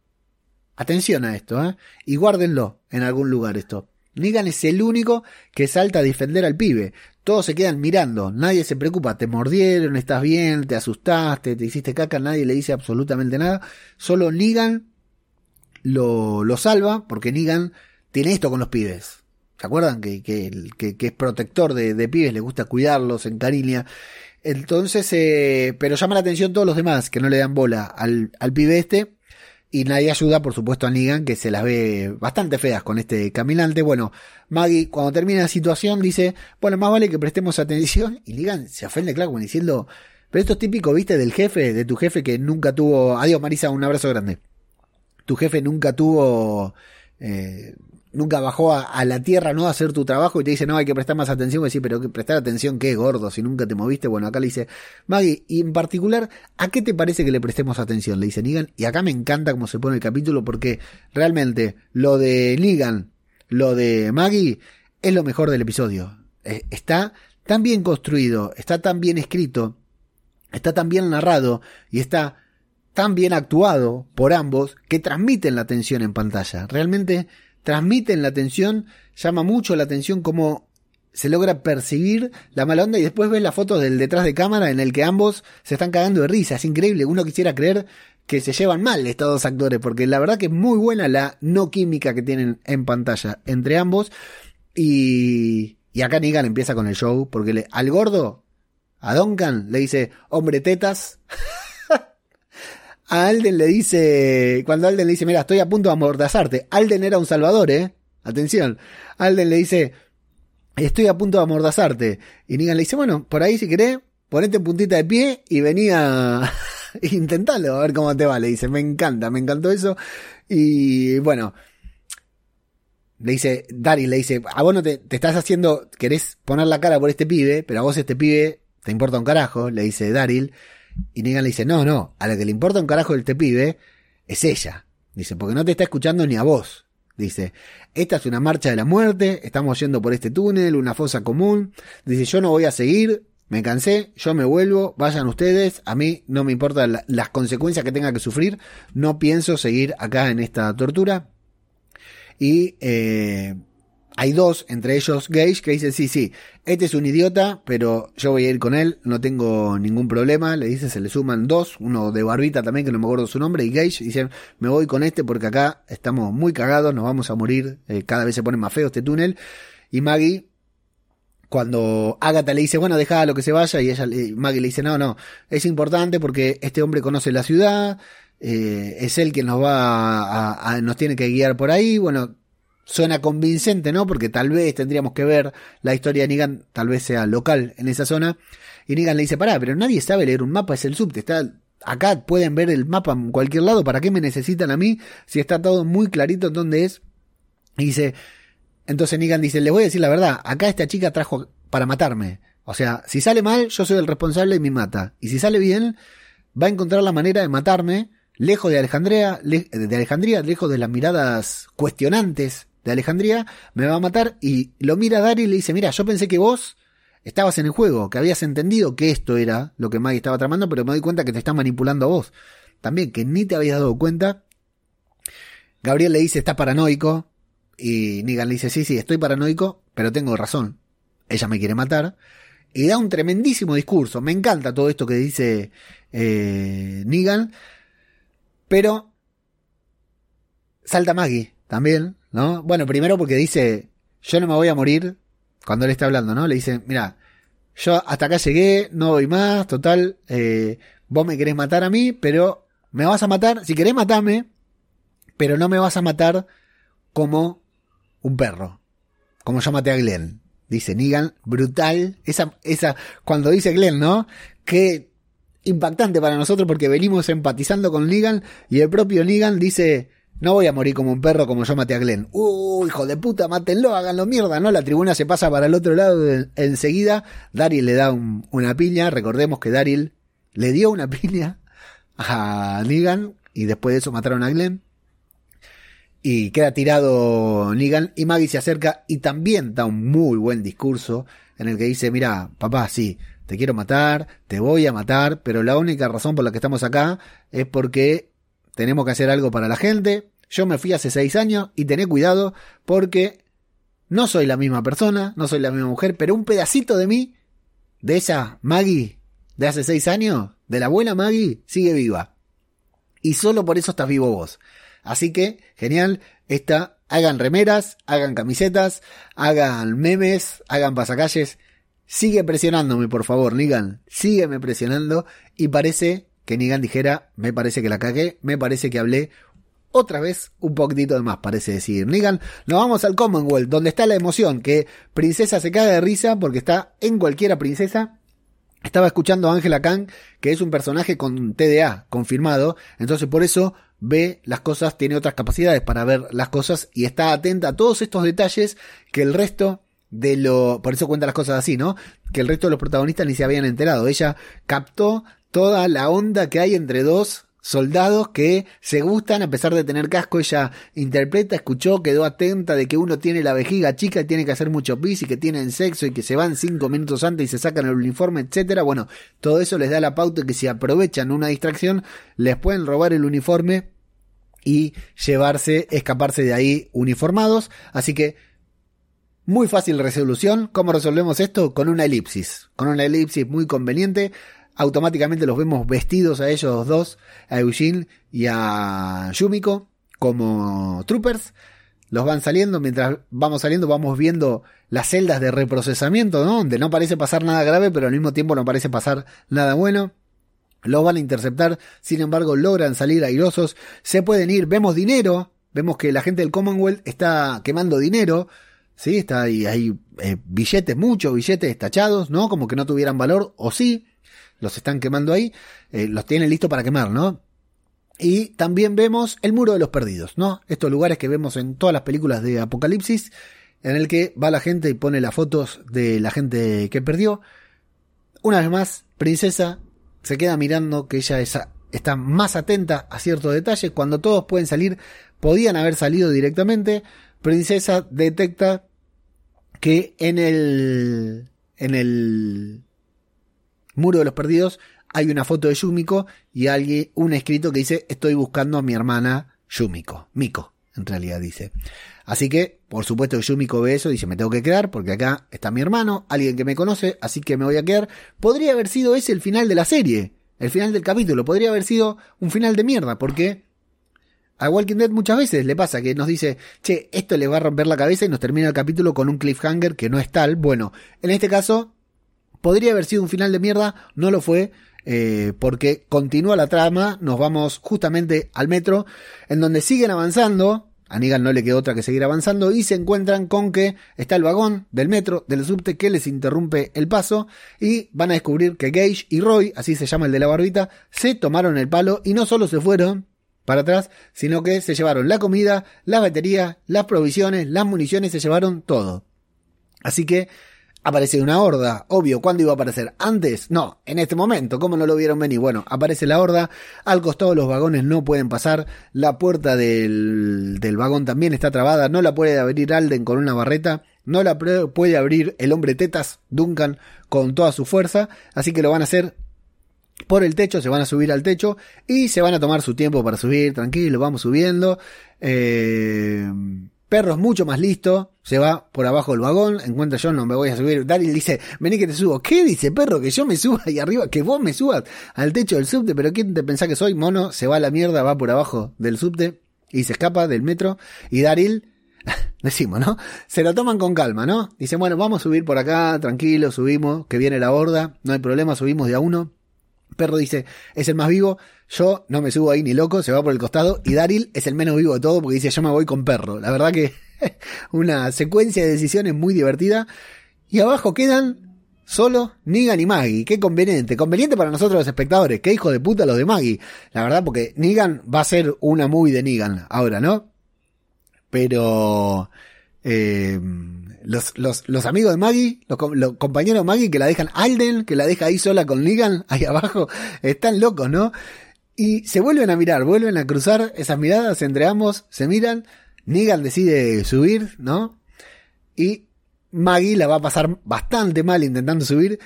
Atención a esto, ¿eh? Y guárdenlo en algún lugar esto. Negan es el único que salta a defender al pibe. Todos se quedan mirando, nadie se preocupa, te mordieron, estás bien, te asustaste, te hiciste caca, nadie le dice absolutamente nada. Solo Negan lo, lo salva porque Negan tiene esto con los pibes. ¿Se acuerdan? Que, que, que, es protector de, de, pibes, le gusta cuidarlos, en cariña. Entonces, eh, pero llama la atención todos los demás que no le dan bola al, al pibe este y nadie ayuda, por supuesto, a Negan, que se las ve bastante feas con este caminante. Bueno, Maggie, cuando termina la situación, dice, bueno, más vale que prestemos atención. Y Negan se ofende, claro, diciendo, pero esto es típico, viste, del jefe, de tu jefe que nunca tuvo... Adiós, Marisa, un abrazo grande. Tu jefe nunca tuvo... Eh, nunca bajó a, la tierra no a hacer tu trabajo y te dice, no, hay que prestar más atención. Y decir, pero que prestar atención, qué gordo, si nunca te moviste. Bueno, acá le dice, Maggie, y en particular, ¿a qué te parece que le prestemos atención? Le dice Negan. Y acá me encanta cómo se pone el capítulo porque realmente lo de Negan, lo de Maggie, es lo mejor del episodio. Eh, está tan bien construido, está tan bien escrito, está tan bien narrado y está tan bien actuado por ambos que transmiten la atención en pantalla. Realmente transmiten la atención, llama mucho la atención cómo se logra percibir la mala onda y después ves la foto del detrás de cámara en el que ambos se están cagando de risa. Es increíble, uno quisiera creer que se llevan mal estos dos actores, porque la verdad que es muy buena la no química que tienen en pantalla entre ambos. Y, y acá Negan empieza con el show, porque le, al gordo, a Duncan, le dice, hombre tetas. a Alden le dice, cuando Alden le dice, mira, estoy a punto de amordazarte. Alden era un salvador, eh. Atención. Alden le dice, estoy a punto de amordazarte. Y Negan le dice, bueno, por ahí si querés, ponete en puntita de pie y venía, intentalo, a ver cómo te va. Le dice, me encanta, me encantó eso. Y bueno, le dice, Dari le dice, a vos no te, te, estás haciendo, querés poner la cara por este pibe, pero a vos este pibe te importa un carajo, le dice Daryl. Y Negan le dice, no, no, a la que le importa un carajo este pibe es ella. Dice, porque no te está escuchando ni a vos. Dice, esta es una marcha de la muerte, estamos yendo por este túnel, una fosa común. Dice, yo no voy a seguir, me cansé, yo me vuelvo, vayan ustedes, a mí no me importan las consecuencias que tenga que sufrir, no pienso seguir acá en esta tortura. Y eh, hay dos, entre ellos Gage, que dicen, sí, sí, este es un idiota, pero yo voy a ir con él, no tengo ningún problema. Le dice, se le suman dos, uno de barbita también, que no me acuerdo su nombre, y Gage dicen, me voy con este porque acá estamos muy cagados, nos vamos a morir, eh, cada vez se pone más feo este túnel. Y Maggie, cuando Agatha le dice, bueno, deja lo que se vaya, y ella, Maggie le dice, no, no, es importante porque este hombre conoce la ciudad, eh, es él quien nos va a, a, nos tiene que guiar por ahí, bueno, suena convincente, ¿no? Porque tal vez tendríamos que ver la historia de Negan, tal vez sea local en esa zona. Y Negan le dice, pará, pero nadie sabe leer un mapa, es el subte, está acá, pueden ver el mapa en cualquier lado, ¿para qué me necesitan a mí si está todo muy clarito dónde es? Y dice, entonces Negan dice, les voy a decir la verdad, acá esta chica trajo para matarme. O sea, si sale mal, yo soy el responsable y me mata. Y si sale bien, va a encontrar la manera de matarme, lejos de Alejandría, de Alejandría, lejos de las miradas cuestionantes de Alejandría, me va a matar y lo mira Daryl y le dice, mira, yo pensé que vos estabas en el juego, que habías entendido que esto era lo que Maggie estaba tramando, pero me doy cuenta que te está manipulando a vos. También, que ni te habías dado cuenta. Gabriel le dice, está paranoico. Y Negan le dice, sí, sí, estoy paranoico, pero tengo razón. Ella me quiere matar. Y da un tremendísimo discurso. Me encanta todo esto que dice eh, Negan. Pero salta Maggie también. ¿No? Bueno, primero porque dice, yo no me voy a morir cuando él está hablando, ¿no? Le dice, mira, yo hasta acá llegué, no voy más, total, eh, vos me querés matar a mí, pero me vas a matar, si querés matarme, pero no me vas a matar como un perro, como yo maté a Glenn. Dice Negan, brutal, esa, esa, cuando dice Glenn, ¿no? Qué impactante para nosotros porque venimos empatizando con Negan y el propio Negan dice, no voy a morir como un perro como yo maté a Glenn. Uh, hijo de puta, mátenlo, háganlo mierda, ¿no? La tribuna se pasa para el otro lado enseguida. Daryl le da una piña. Recordemos que Daryl le dio una piña a Negan y después de eso mataron a Glenn. Y queda tirado Negan y Maggie se acerca y también da un muy buen discurso en el que dice, mira, papá, sí, te quiero matar, te voy a matar, pero la única razón por la que estamos acá es porque tenemos que hacer algo para la gente. Yo me fui hace seis años y tené cuidado porque no soy la misma persona, no soy la misma mujer, pero un pedacito de mí, de esa Maggie de hace seis años, de la buena Maggie, sigue viva. Y solo por eso estás vivo vos. Así que, genial, esta, hagan remeras, hagan camisetas, hagan memes, hagan pasacalles. Sigue presionándome, por favor, Nigan. Sígueme presionando. Y parece que Nigan dijera, me parece que la cagué, me parece que hablé otra vez un poquitito de más, parece decir. Nigan, nos vamos al Commonwealth, donde está la emoción, que Princesa se caga de risa porque está en cualquiera princesa. Estaba escuchando a Angela Kang, que es un personaje con TDA confirmado, entonces por eso ve las cosas, tiene otras capacidades para ver las cosas y está atenta a todos estos detalles que el resto de lo, por eso cuenta las cosas así, ¿no? Que el resto de los protagonistas ni se habían enterado. Ella captó toda la onda que hay entre dos soldados que se gustan a pesar de tener casco. Ella interpreta, escuchó, quedó atenta de que uno tiene la vejiga chica y tiene que hacer mucho pis y que tienen sexo y que se van cinco minutos antes y se sacan el uniforme, etcétera. Bueno, todo eso les da la pauta que si aprovechan una distracción les pueden robar el uniforme y llevarse, escaparse de ahí uniformados. Así que muy fácil resolución. ¿Cómo resolvemos esto? Con una elipsis. Con una elipsis muy conveniente. Automáticamente los vemos vestidos a ellos dos, a Eugene y a Yumiko, como troopers. Los van saliendo, mientras vamos saliendo vamos viendo las celdas de reprocesamiento, ¿no? Donde no parece pasar nada grave, pero al mismo tiempo no parece pasar nada bueno. Los van a interceptar, sin embargo logran salir airosos, se pueden ir, vemos dinero, vemos que la gente del Commonwealth está quemando dinero, ¿sí? Está ahí, hay eh, billetes, muchos billetes tachados, ¿no? Como que no tuvieran valor, o sí, los están quemando ahí, eh, los tienen listos para quemar, ¿no? Y también vemos el muro de los perdidos, ¿no? Estos lugares que vemos en todas las películas de Apocalipsis, en el que va la gente y pone las fotos de la gente que perdió. Una vez más, princesa se queda mirando que ella está más atenta a ciertos detalles. Cuando todos pueden salir, podían haber salido directamente. Princesa detecta que en el, en el muro de los perdidos hay una foto de Yumiko y alguien, un escrito que dice estoy buscando a mi hermana Yumiko. Miko, en realidad dice. Así que, por supuesto que Yumiko ve eso y dice me tengo que quedar porque acá está mi hermano, alguien que me conoce, así que me voy a quedar. Podría haber sido ese el final de la serie, el final del capítulo, podría haber sido un final de mierda porque a Walking Dead muchas veces le pasa que nos dice, che, esto le va a romper la cabeza y nos termina el capítulo con un cliffhanger que no es tal. Bueno, en este caso, podría haber sido un final de mierda, no lo fue, eh, porque continúa la trama, nos vamos justamente al metro, en donde siguen avanzando, a Negan no le queda otra que seguir avanzando y se encuentran con que está el vagón del metro, del subte, que les interrumpe el paso y van a descubrir que Gage y Roy, así se llama el de la barbita, se tomaron el palo y no solo se fueron, para atrás, sino que se llevaron la comida, la batería, las provisiones, las municiones, se llevaron todo. Así que aparece una horda, obvio, ¿cuándo iba a aparecer? ¿Antes? No, en este momento, ¿cómo no lo vieron venir? Bueno, aparece la horda, al costado los vagones no pueden pasar, la puerta del, del vagón también está trabada, no la puede abrir Alden con una barreta, no la puede abrir el hombre tetas, Duncan, con toda su fuerza, así que lo van a hacer por el techo, se van a subir al techo y se van a tomar su tiempo para subir, tranquilo, vamos subiendo. Eh, perro es mucho más listo, se va por abajo del vagón, encuentra yo, no me voy a subir. Daryl dice, vení que te subo. ¿Qué dice perro? Que yo me suba ahí arriba, que vos me subas al techo del subte, pero ¿quién te pensás que soy? Mono, se va a la mierda, va por abajo del subte y se escapa del metro. Y Daryl, decimos, ¿no? Se lo toman con calma, ¿no? Dice, bueno, vamos a subir por acá, tranquilo, subimos, que viene la horda, no hay problema, subimos de a uno. Perro dice, es el más vivo, yo no me subo ahí ni loco, se va por el costado, y Daryl es el menos vivo de todo porque dice, yo me voy con perro. La verdad que una secuencia de decisiones muy divertida. Y abajo quedan solo Negan y Maggie. Qué conveniente. Conveniente para nosotros los espectadores. Qué hijo de puta los de Maggie. La verdad, porque Negan va a ser una muy de Negan ahora, ¿no? Pero... Eh, los, los, los amigos de Maggie, los, compañeros de Maggie que la dejan Alden, que la deja ahí sola con Negan, ahí abajo, están locos, ¿no? Y se vuelven a mirar, vuelven a cruzar esas miradas entre ambos, se miran, Negan decide subir, ¿no? Y Maggie la va a pasar bastante mal intentando subir.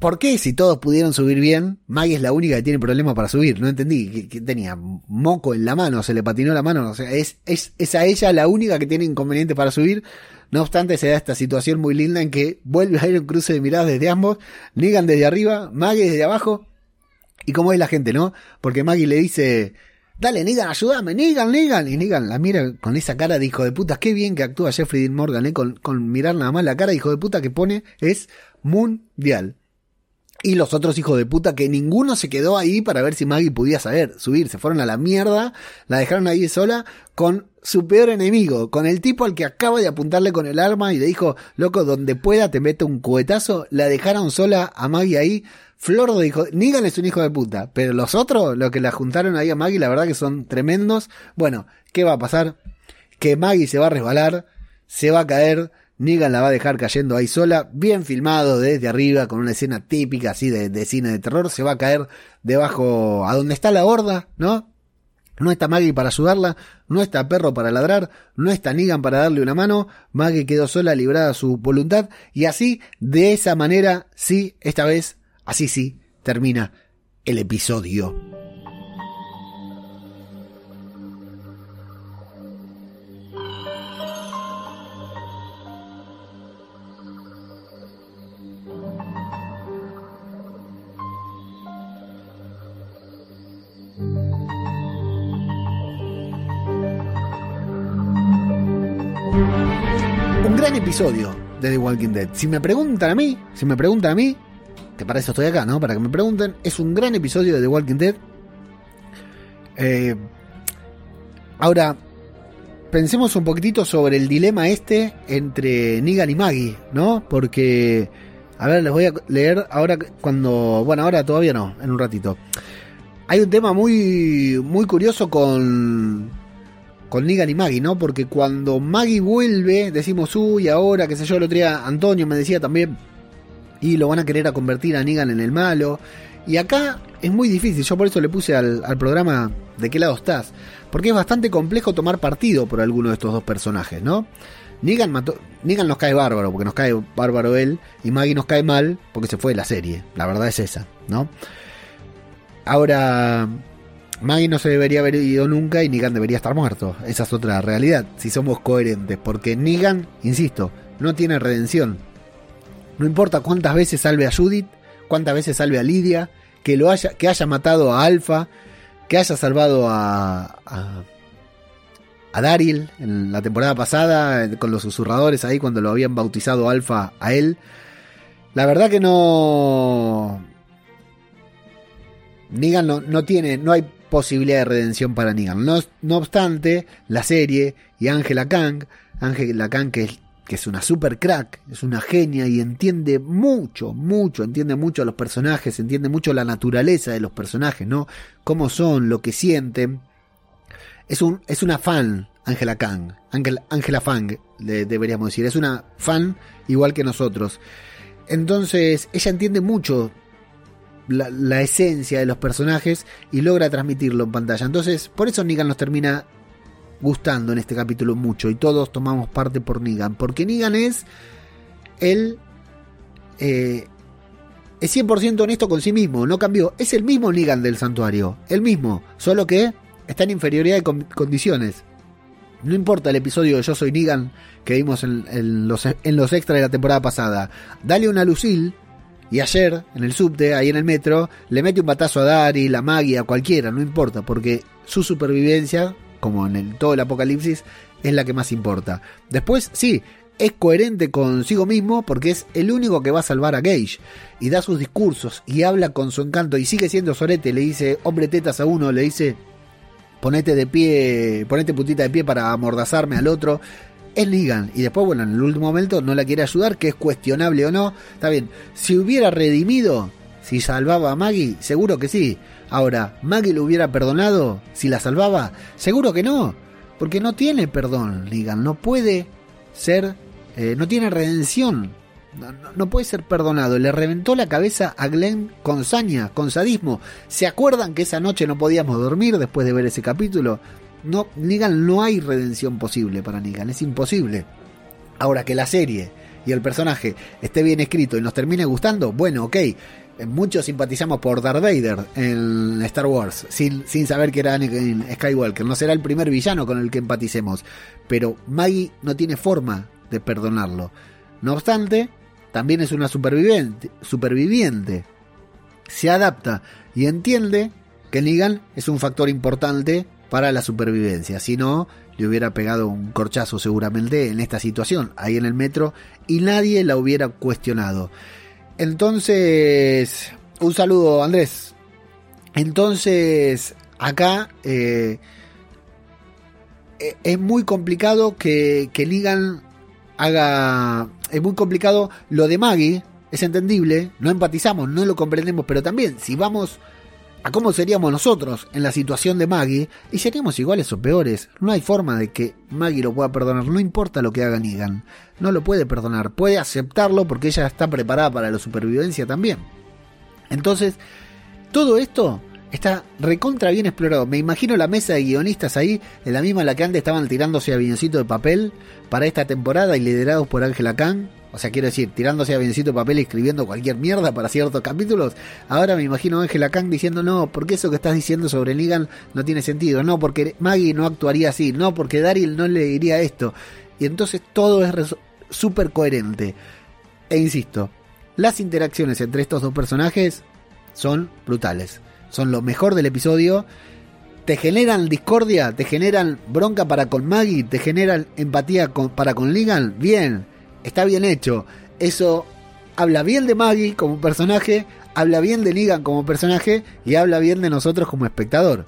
¿Por qué si todos pudieron subir bien, Maggie es la única que tiene problemas para subir? No entendí, que, tenía moco en la mano, se le patinó la mano, o sea, es, es, es a ella la única que tiene inconveniente para subir. No obstante, se da esta situación muy linda en que vuelve a ir un cruce de miradas desde ambos, Negan desde arriba, Maggie desde abajo, y como es la gente, ¿no? Porque Maggie le dice, dale, Negan, ayúdame, Negan, Negan. Y Negan la mira con esa cara de hijo de puta. Qué bien que actúa Jeffrey Dean Morgan, ¿eh? Con, con mirar nada más la cara de hijo de puta que pone es mundial. Y los otros hijos de puta que ninguno se quedó ahí para ver si Maggie podía saber subir. Se fueron a la mierda, la dejaron ahí sola con su peor enemigo, con el tipo al que acaba de apuntarle con el arma y le dijo, loco, donde pueda te meto un cuetazo. La dejaron sola a Maggie ahí Flor dijo, Negan es un hijo de puta, pero los otros, los que la juntaron ahí a Maggie, la verdad que son tremendos. Bueno, ¿qué va a pasar? Que Maggie se va a resbalar, se va a caer, Negan la va a dejar cayendo ahí sola, bien filmado desde arriba, con una escena típica así de, cine de terror, se va a caer debajo a donde está la horda, ¿no? No está Maggie para ayudarla, no está Perro para ladrar, no está Negan para darle una mano, Maggie quedó sola, librada a su voluntad, y así, de esa manera, sí, esta vez Así sí, termina el episodio. Episodio de The Walking Dead. Si me preguntan a mí, si me preguntan a mí, que para eso estoy acá, ¿no? Para que me pregunten. Es un gran episodio de The Walking Dead. Eh, ahora, pensemos un poquitito sobre el dilema este entre Negan y Maggie, ¿no? Porque, a ver, les voy a leer ahora cuando, bueno, ahora todavía no, en un ratito. Hay un tema muy, muy curioso con, con Negan y Maggie, ¿no? Porque cuando Maggie vuelve, decimos, uy, ahora, qué sé yo, el otro día Antonio me decía también, y lo van a querer a convertir a Negan en el malo. Y acá es muy difícil, yo por eso le puse al, programa de qué lado estás, porque es bastante complejo tomar partido por alguno de estos dos personajes, ¿no? Negan, Negan nos cae bárbaro, porque nos cae bárbaro él, y Maggie nos cae mal, porque se fue de la serie, la verdad es esa, ¿no? Ahora, Maggie no se debería haber ido nunca y Negan debería estar muerto, esa es otra realidad, si somos coherentes, porque Negan, insisto, no tiene redención, no importa cuántas veces salve a Judith, cuántas veces salve a Lidia, que, lo haya, que haya matado a Alfa, que haya salvado a, a, a Daryl en la temporada pasada, con los susurradores ahí cuando lo habían bautizado Alfa a él. La verdad que no. Negan no, no tiene, no hay posibilidad de redención para Negan. No, obstante, la serie y Angela Kang, Angela Kang que es que es una super crack, es una genia y entiende mucho, mucho, entiende mucho a los personajes, entiende mucho la naturaleza de los personajes, ¿no? Cómo son, lo que sienten. Es, un, es una fan, Angela Kang, Angela Fang, deberíamos decir, es una fan igual que nosotros. Entonces, ella entiende mucho la, esencia de los personajes y logra transmitirlo en pantalla. Entonces, por eso Negan nos termina gustando en este capítulo mucho y todos tomamos parte por Negan, porque Negan es él eh, es 100% honesto con sí mismo, no cambió, es el mismo Negan del santuario, el mismo, solo que está en inferioridad de condiciones. No importa el episodio de Yo Soy Negan que vimos en, los, en los extras de la temporada pasada. Dale una Lucille y ayer, en el subte, ahí en el metro, le mete un batazo a Dari, la magia, a cualquiera, no importa, porque su supervivencia como en todo el apocalipsis, es la que más importa. Después, sí, es coherente consigo mismo porque es el único que va a salvar a Gage. Y da sus discursos y habla con su encanto y sigue siendo sorete. Le dice, hombre tetas a uno, le dice, ponete de pie, ponete putita de pie para amordazarme al otro. Es Negan. Y después, bueno, en el último momento no la quiere ayudar, que es cuestionable o no. Está bien, si hubiera redimido, si salvaba a Maggie, seguro que sí. Ahora, ¿Maggie lo hubiera perdonado si la salvaba? Seguro que no, porque no tiene perdón, Negan, no puede ser, eh, no tiene redención No, puede ser perdonado. Le reventó la cabeza a Glenn con saña, con sadismo. ¿Se acuerdan que esa noche no podíamos dormir después de ver ese capítulo? No, Negan, no hay redención posible para Negan, es imposible. Ahora que la serie y el personaje esté bien escrito y nos termine gustando, bueno, ok. Muchos simpatizamos por Darth Vader en Star Wars, sin, sin saber que era Anakin Skywalker. No será el primer villano con el que empaticemos, pero Maggie no tiene forma de perdonarlo. No obstante, también es una superviviente, superviviente. Se adapta y entiende que Negan es un factor importante para la supervivencia. Si no, le hubiera pegado un corchazo seguramente en esta situación, ahí en el metro, y nadie la hubiera cuestionado. Entonces, un saludo Andrés. Entonces, acá eh, e-, es muy complicado que, que Negan haga... Es muy complicado lo de Maggie, es entendible, no empatizamos, no lo comprendemos, pero también si vamos a cómo seríamos nosotros en la situación de Maggie, y seríamos iguales o peores. No hay forma de que Maggie lo pueda perdonar, no importa lo que haga Negan. No lo puede perdonar, puede aceptarlo porque ella está preparada para la supervivencia también. Entonces, todo esto está recontra bien explorado. Me imagino la mesa de guionistas ahí, en la misma en la que antes estaban tirándose avioncito de papel para esta temporada y liderados por Ángela Khan o sea, quiero decir, tirándose a biencito papel y escribiendo cualquier mierda para ciertos capítulos. Ahora me imagino a Angela Kang diciendo, no, porque eso que estás diciendo sobre Negan no tiene sentido. No, porque Maggie no actuaría así. No, porque Daryl no le diría esto. Y entonces todo es súper coherente. E insisto, las interacciones entre estos dos personajes son brutales. Son lo mejor del episodio. Te generan discordia, te generan bronca para con Maggie, te generan empatía para con Negan. Bien, está bien hecho. Eso habla bien de Maggie como personaje, habla bien de Negan como personaje y habla bien de nosotros como espectador.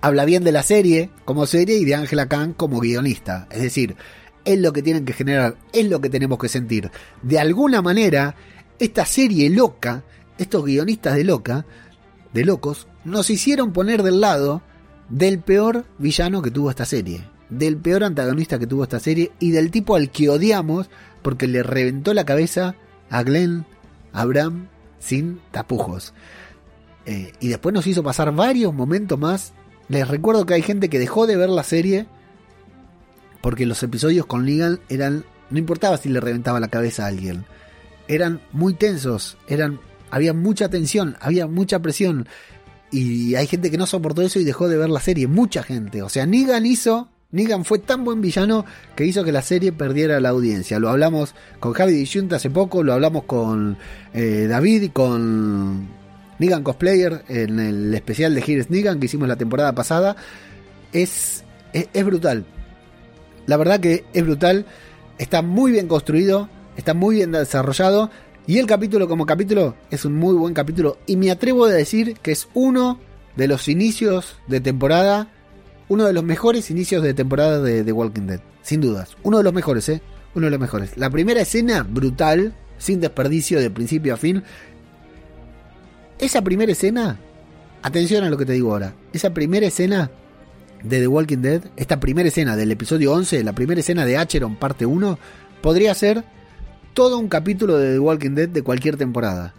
Habla bien de la serie como serie y de Angela Khan como guionista. Es decir, es lo que tienen que generar, es lo que tenemos que sentir. De alguna manera, esta serie loca, estos guionistas de loca, de locos, nos hicieron poner del lado del peor villano que tuvo esta serie del peor antagonista que tuvo esta serie y del tipo al que odiamos porque le reventó la cabeza a Glenn Abraham sin tapujos. Eh, y después nos hizo pasar varios momentos más. Les recuerdo que hay gente que dejó de ver la serie porque los episodios con Legal eran. No importaba si le reventaba la cabeza a alguien. Eran muy tensos, eran, había mucha tensión, había mucha presión. Y hay gente que no soportó eso y dejó de ver la serie. Mucha gente. O sea, Negan hizo Negan fue tan buen villano que hizo que la serie perdiera la audiencia. Lo hablamos con Javi Disyunta hace poco, lo hablamos con eh, David y con Negan Cosplayer en el especial de Here's Negan que hicimos la temporada pasada. Es, es, es brutal. La verdad que es brutal. Está muy bien construido, está muy bien desarrollado. Y el capítulo como capítulo es un muy buen capítulo. Y me atrevo a decir que es uno de los inicios de temporada uno de los mejores inicios de temporada de The Walking Dead, sin dudas. Uno de los mejores, ¿eh? Uno de los mejores. La primera escena, brutal, sin desperdicio de principio a fin. Esa primera escena, atención a lo que te digo ahora, esa primera escena de The Walking Dead, esta primera escena del episodio 11, la primera escena de Acheron parte 1, podría ser todo un capítulo de The Walking Dead de cualquier temporada.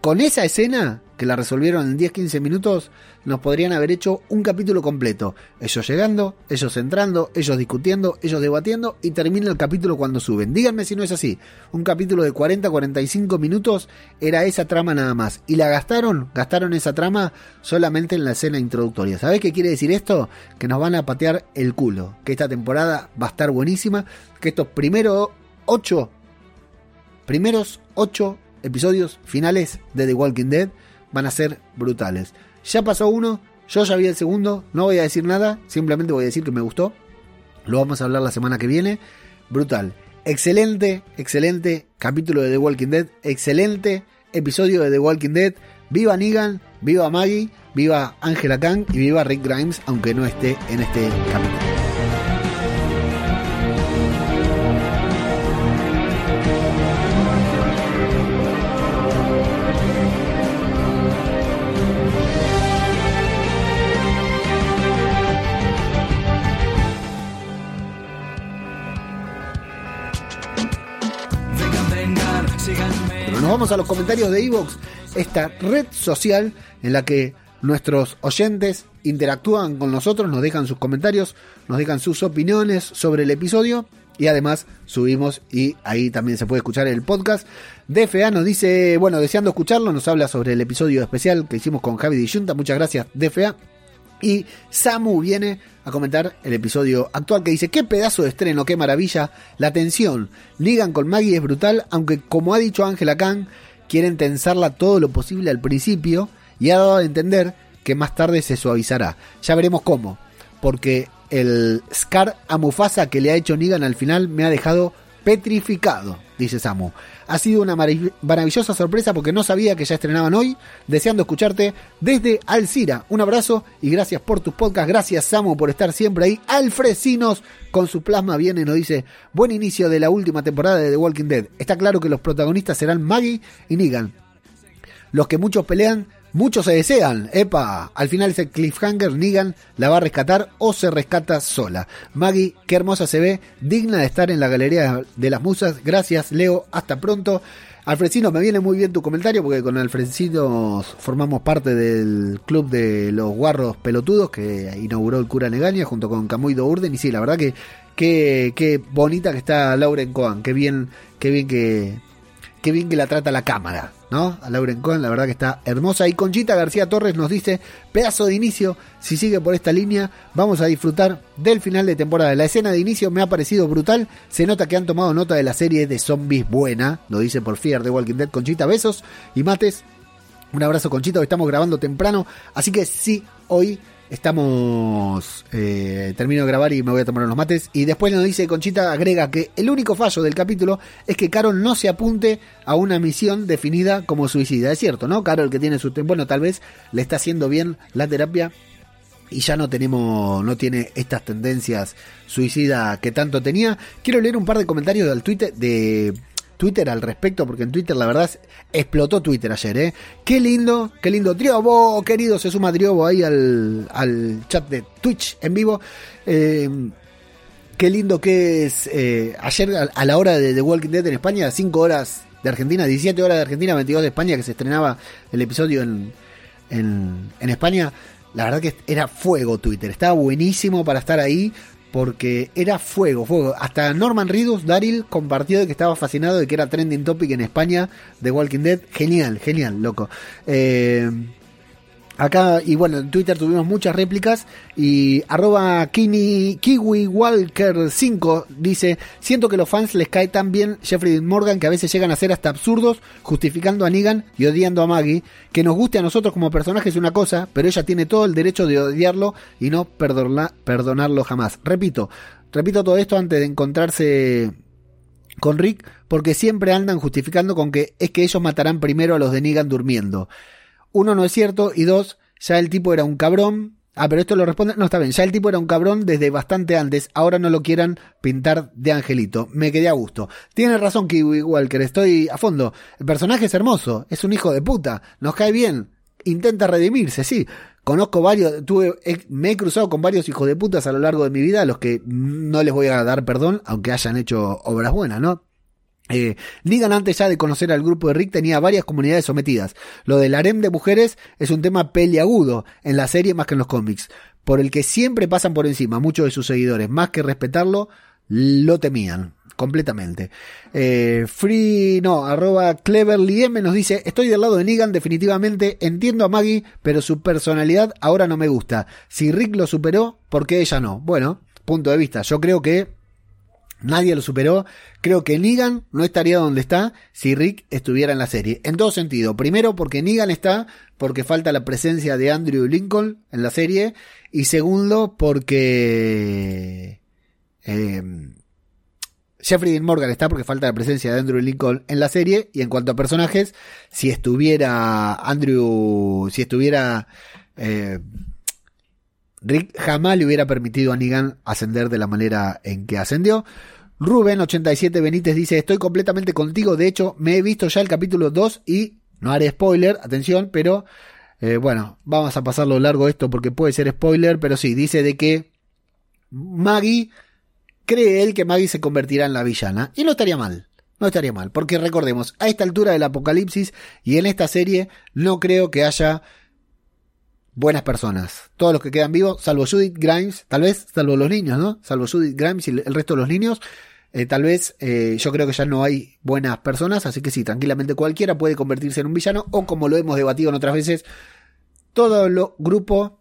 Con esa escena que la resolvieron en 10-15 minutos, nos podrían haber hecho un capítulo completo. Ellos llegando, ellos entrando, ellos discutiendo, ellos debatiendo y termina el capítulo cuando suben. Díganme si no es así. Un capítulo de 40-45 minutos era esa trama nada más. Y la gastaron, gastaron esa trama solamente en la escena introductoria. ¿Sabés qué quiere decir esto? Que nos van a patear el culo. Que esta temporada va a estar buenísima. Que estos primeros 8, primeros 8 episodios finales de The Walking Dead van a ser brutales. Ya pasó uno, yo ya vi el segundo, no voy a decir nada, simplemente voy a decir que me gustó. Lo vamos a hablar la semana que viene. Brutal. Excelente, excelente capítulo de The Walking Dead. Excelente episodio de The Walking Dead. Viva Negan, viva Maggie, viva Angela Kang y viva Rick Grimes, aunque no esté en este capítulo. Pero nos vamos a los comentarios de Evox, esta red social en la que nuestros oyentes interactúan con nosotros, nos dejan sus comentarios, nos dejan sus opiniones sobre el episodio y además subimos y ahí también se puede escuchar el podcast. DFA nos dice, bueno, deseando escucharlo, nos habla sobre el episodio especial que hicimos con Javi Disyunta. Muchas gracias, DFA. Y Samu viene a comentar el episodio actual que dice, qué pedazo de estreno, qué maravilla, la tensión, ligan con Maggie es brutal, aunque como ha dicho Ángela Khan, quieren tensarla todo lo posible al principio y ha dado a entender que más tarde se suavizará. Ya veremos cómo, porque el Scar a Mufasa que le ha hecho Negan al final me ha dejado petrificado, dice Samu. Ha sido una marav- maravillosa sorpresa porque no sabía que ya estrenaban hoy. Deseando escucharte desde Alcira. Un abrazo y gracias por tus podcasts. Gracias Samu por estar siempre ahí. Alfresinos con su plasma viene y nos dice, buen inicio de la última temporada de The Walking Dead. Está claro que los protagonistas serán Maggie y Negan. Los que muchos pelean, muchos se desean. Epa, al final ese cliffhanger, Negan la va a rescatar o se rescata sola. Maggie, qué hermosa se ve, digna de estar en la galería de las musas. Gracias, Leo, hasta pronto. Alfredcino, me viene muy bien tu comentario porque con Alfredcino formamos parte del club de los guarros pelotudos que inauguró el cura Negaña junto con Camuido Urden. Y sí, la verdad que qué, bonita que está Lauren Cohen, qué bien, qué bien que, qué bien que la trata la cámara, ¿no? A Lauren Cohen, la verdad que está hermosa. Y Conchita García Torres nos dice, pedazo de inicio, si sigue por esta línea, vamos a disfrutar del final de temporada. La escena de inicio me ha parecido brutal, se nota que han tomado nota de la serie de zombies buena, lo dice por Fear de Walking Dead. Conchita, besos y mates. Un abrazo Conchita, hoy estamos grabando temprano, así que sí, hoy estamos... eh, termino de grabar y me voy a tomar unos mates. Y después nos dice Conchita, agrega que el único fallo del capítulo es que Carol no se apunte a una misión definida como suicida. Es cierto, ¿no? Carol que tiene su... te- Bueno, tal vez le está haciendo bien la terapia y ya no tenemos, no tiene estas tendencias suicida que tanto tenía. Quiero leer un par de comentarios del Twitter, de Twitter al respecto, porque en Twitter la verdad explotó Twitter ayer, ¿eh? Qué lindo, qué lindo. Driobo, querido, se suma Driobo ahí al, al chat de Twitch en vivo. Eh, qué lindo que es eh, ayer a, la hora de Walking Dead en España, 5 horas de Argentina, 17 horas de Argentina, 22 de España, que se estrenaba el episodio en, en, en España. La verdad que era fuego Twitter, estaba buenísimo para estar ahí porque era fuego, fuego. Hasta Norman Reedus, Daryl, compartió de que estaba fascinado de que era trending topic en España de Walking Dead. Genial, genial, loco. Eh, Acá, y bueno, en Twitter tuvimos muchas réplicas y arroba Kini, Kiwi Walker 5 dice, siento que los fans les cae tan bien Jeffrey Morgan que a veces llegan a ser hasta absurdos justificando a Negan y odiando a Maggie. Que nos guste a nosotros como personaje es una cosa, pero ella tiene todo el derecho de odiarlo y no perdonarlo jamás. Repito, repito todo esto antes de encontrarse con Rick porque siempre andan justificando con que es que ellos matarán primero a los de Negan durmiendo. Uno, no es cierto, y dos, ya el tipo era un cabrón. Ah, pero esto lo responde. No, está bien, ya el tipo era un cabrón desde bastante antes. Ahora no lo quieran pintar de angelito. Me quedé a gusto. Tiene razón, Kiwi Walker, estoy a fondo. El personaje es hermoso, es un hijo de puta, nos cae bien. Intenta redimirse, sí. Conozco varios, tuve, me he cruzado con varios hijos de putas a lo largo de mi vida, a los que no les voy a dar perdón, aunque hayan hecho obras buenas, ¿no? Eh, Negan antes ya de conocer al grupo de Rick tenía varias comunidades sometidas. Lo del harem de mujeres es un tema peliagudo en la serie más que en los cómics, por el que siempre pasan por encima muchos de sus seguidores, más que respetarlo, lo temían completamente. Eh, free, no, arroba Cleverly M nos dice, estoy del lado de Negan definitivamente, entiendo a Maggie, pero su personalidad ahora no me gusta. Si Rick lo superó, ¿por qué ella no? Bueno, punto de vista, yo creo que Nadie lo superó. Creo que Negan no estaría donde está si Rick estuviera en la serie. En todo sentido. Primero porque Negan está porque falta la presencia de Andrew Lincoln en la serie. Y segundo porque... eh, Jeffrey Dean Morgan está porque falta la presencia de Andrew Lincoln en la serie. Y en cuanto a personajes, si estuviera Andrew... Si estuviera... eh, Rick jamás le hubiera permitido a Negan ascender de la manera en que ascendió. Rubén87 Benítez dice, estoy completamente contigo, de hecho me he visto ya el capítulo 2 y no haré spoiler, atención, pero eh, bueno, vamos a pasarlo largo esto porque puede ser spoiler, pero sí, dice de que Maggie cree él que Maggie se convertirá en la villana y no estaría mal. No estaría mal, porque recordemos, a esta altura del apocalipsis y en esta serie no creo que haya buenas personas. Todos los que quedan vivos, salvo Judith Grimes, tal vez, salvo los niños, ¿no? Salvo Judith Grimes y el resto de los niños, eh, tal vez eh, yo creo que ya no hay buenas personas, así que sí, tranquilamente cualquiera puede convertirse en un villano o como lo hemos debatido en otras veces, todo lo, grupo,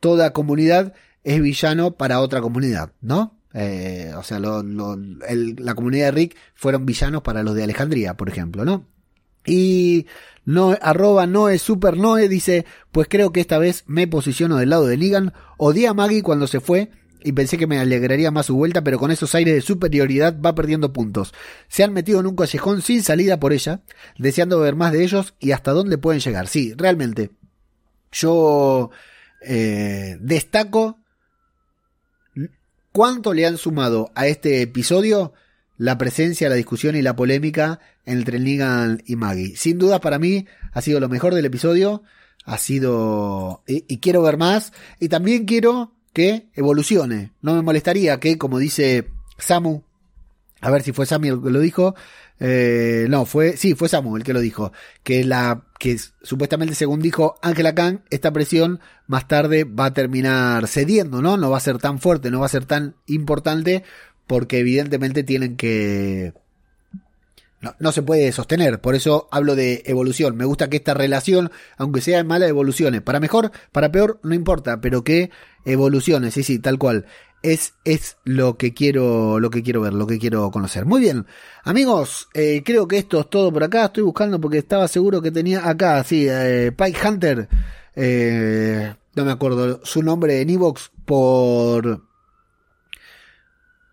toda comunidad es villano para otra comunidad, ¿no? Eh, o sea, la comunidad de Rick fueron villanos para los de Alejandría, por ejemplo, ¿no? Y no, arroba Noe Super Noe dice, pues creo que esta vez me posiciono del lado de Negan. Odié a Maggie cuando se fue y pensé que me alegraría más su vuelta, pero con esos aires de superioridad va perdiendo puntos. Se han metido en un callejón sin salida por ella, deseando ver más de ellos y hasta dónde pueden llegar. Sí, realmente. Yo eh, destaco cuánto le han sumado a este episodio la presencia, la discusión y la polémica entre Negan y Maggie. Sin duda para mí ha sido lo mejor del episodio. Ha sido... Y, quiero ver más. Y también quiero que evolucione. No me molestaría que, como dice Samu, a ver si fue Samu el que lo dijo. Eh, no, fue, sí, fue Samu el que lo dijo. Que la, que supuestamente según dijo Angela Kang, esta presión más tarde va a terminar cediendo, ¿no? No va a ser tan fuerte, no va a ser tan importante porque evidentemente tienen que... No, se puede sostener, por eso hablo de evolución. Me gusta que esta relación, aunque sea mala, evolucione. Para mejor, para peor, no importa, pero que evolucione, sí, sí, tal cual. Es, es lo que quiero, lo que quiero ver, lo que quiero conocer. Muy bien, amigos, eh, creo que esto es todo por acá. Estoy buscando porque estaba seguro que tenía acá, sí, eh, Pike Hunter, eh, no me acuerdo su nombre en Evox por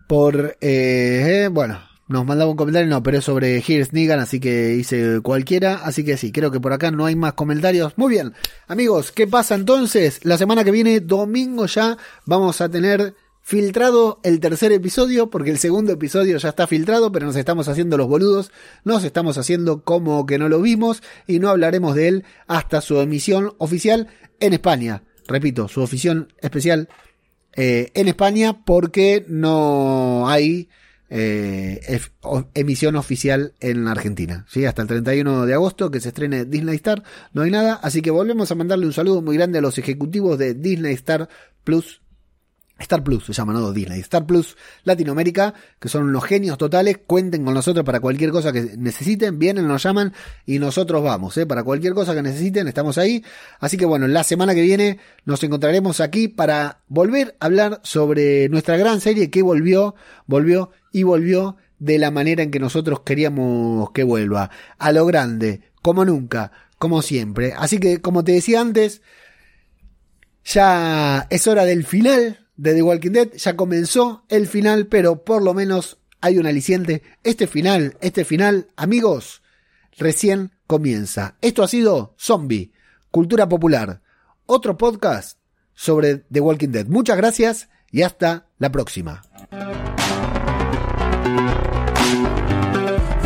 por, eh, bueno, nos mandaba un comentario, no, pero es sobre Here's Negan, así que hice cualquiera, así que sí, creo que por acá no hay más comentarios. Muy bien, amigos, ¿qué pasa entonces? La semana que viene, domingo ya, vamos a tener filtrado el tercer episodio, porque el segundo episodio ya está filtrado, pero nos estamos haciendo los boludos, nos estamos haciendo como que no lo vimos y no hablaremos de él hasta su emisión oficial en España. Repito, su ofición especial eh, en España porque no hay eh, emisión oficial en Argentina. ¿sí? Hasta el 31 de agosto que se estrene Disney Star no hay nada, así que volvemos a mandarle un saludo muy grande a los ejecutivos de Disney Star Plus Star Plus se llama, no Disney. Star Plus Latinoamérica, que son unos genios totales. Cuenten con nosotros para cualquier cosa que necesiten. Vienen, nos llaman y nosotros vamos. ¿eh? Para cualquier cosa que necesiten, estamos ahí. Así que bueno, la semana que viene nos encontraremos aquí para volver a hablar sobre nuestra gran serie que volvió, volvió y volvió de la manera en que nosotros queríamos que vuelva. A lo grande, como nunca, como siempre. Así que, como te decía antes, ya es hora del final de The Walking Dead. Ya comenzó el final, pero por lo menos hay un aliciente. Este final, este final, amigos, recién comienza. Esto ha sido Zombie, Cultura Popular, otro podcast sobre The Walking Dead. Muchas gracias y hasta la próxima.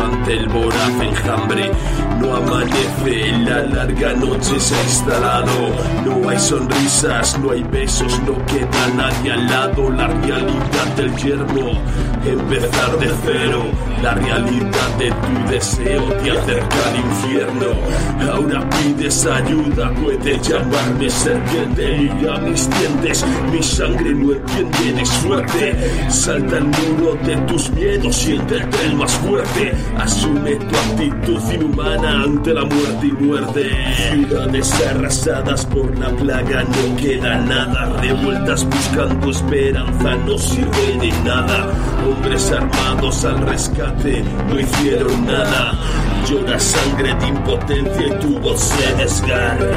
ante el voraz enjambre. No amanece, la larga noche se ha instalado. No hay sonrisas, no hay besos, no queda nadie al lado. La realidad del yermo, empezar de cero. La realidad de tu deseo te acerca al infierno. Ahora pides ayuda, puede llamarme serpiente. Mira mis dientes, mi sangre no entiende de suerte. Salta el muro de tus miedos, siéntete el más fuerte. Asume tu actitud inhumana ante la muerte y muerte. Ciudades arrasadas por la plaga, no queda nada. Revueltas buscando esperanza, no sirve de nada. Hombres armados al rescate, no hicieron nada. Llora sangre de impotencia y tu voz se desgarra.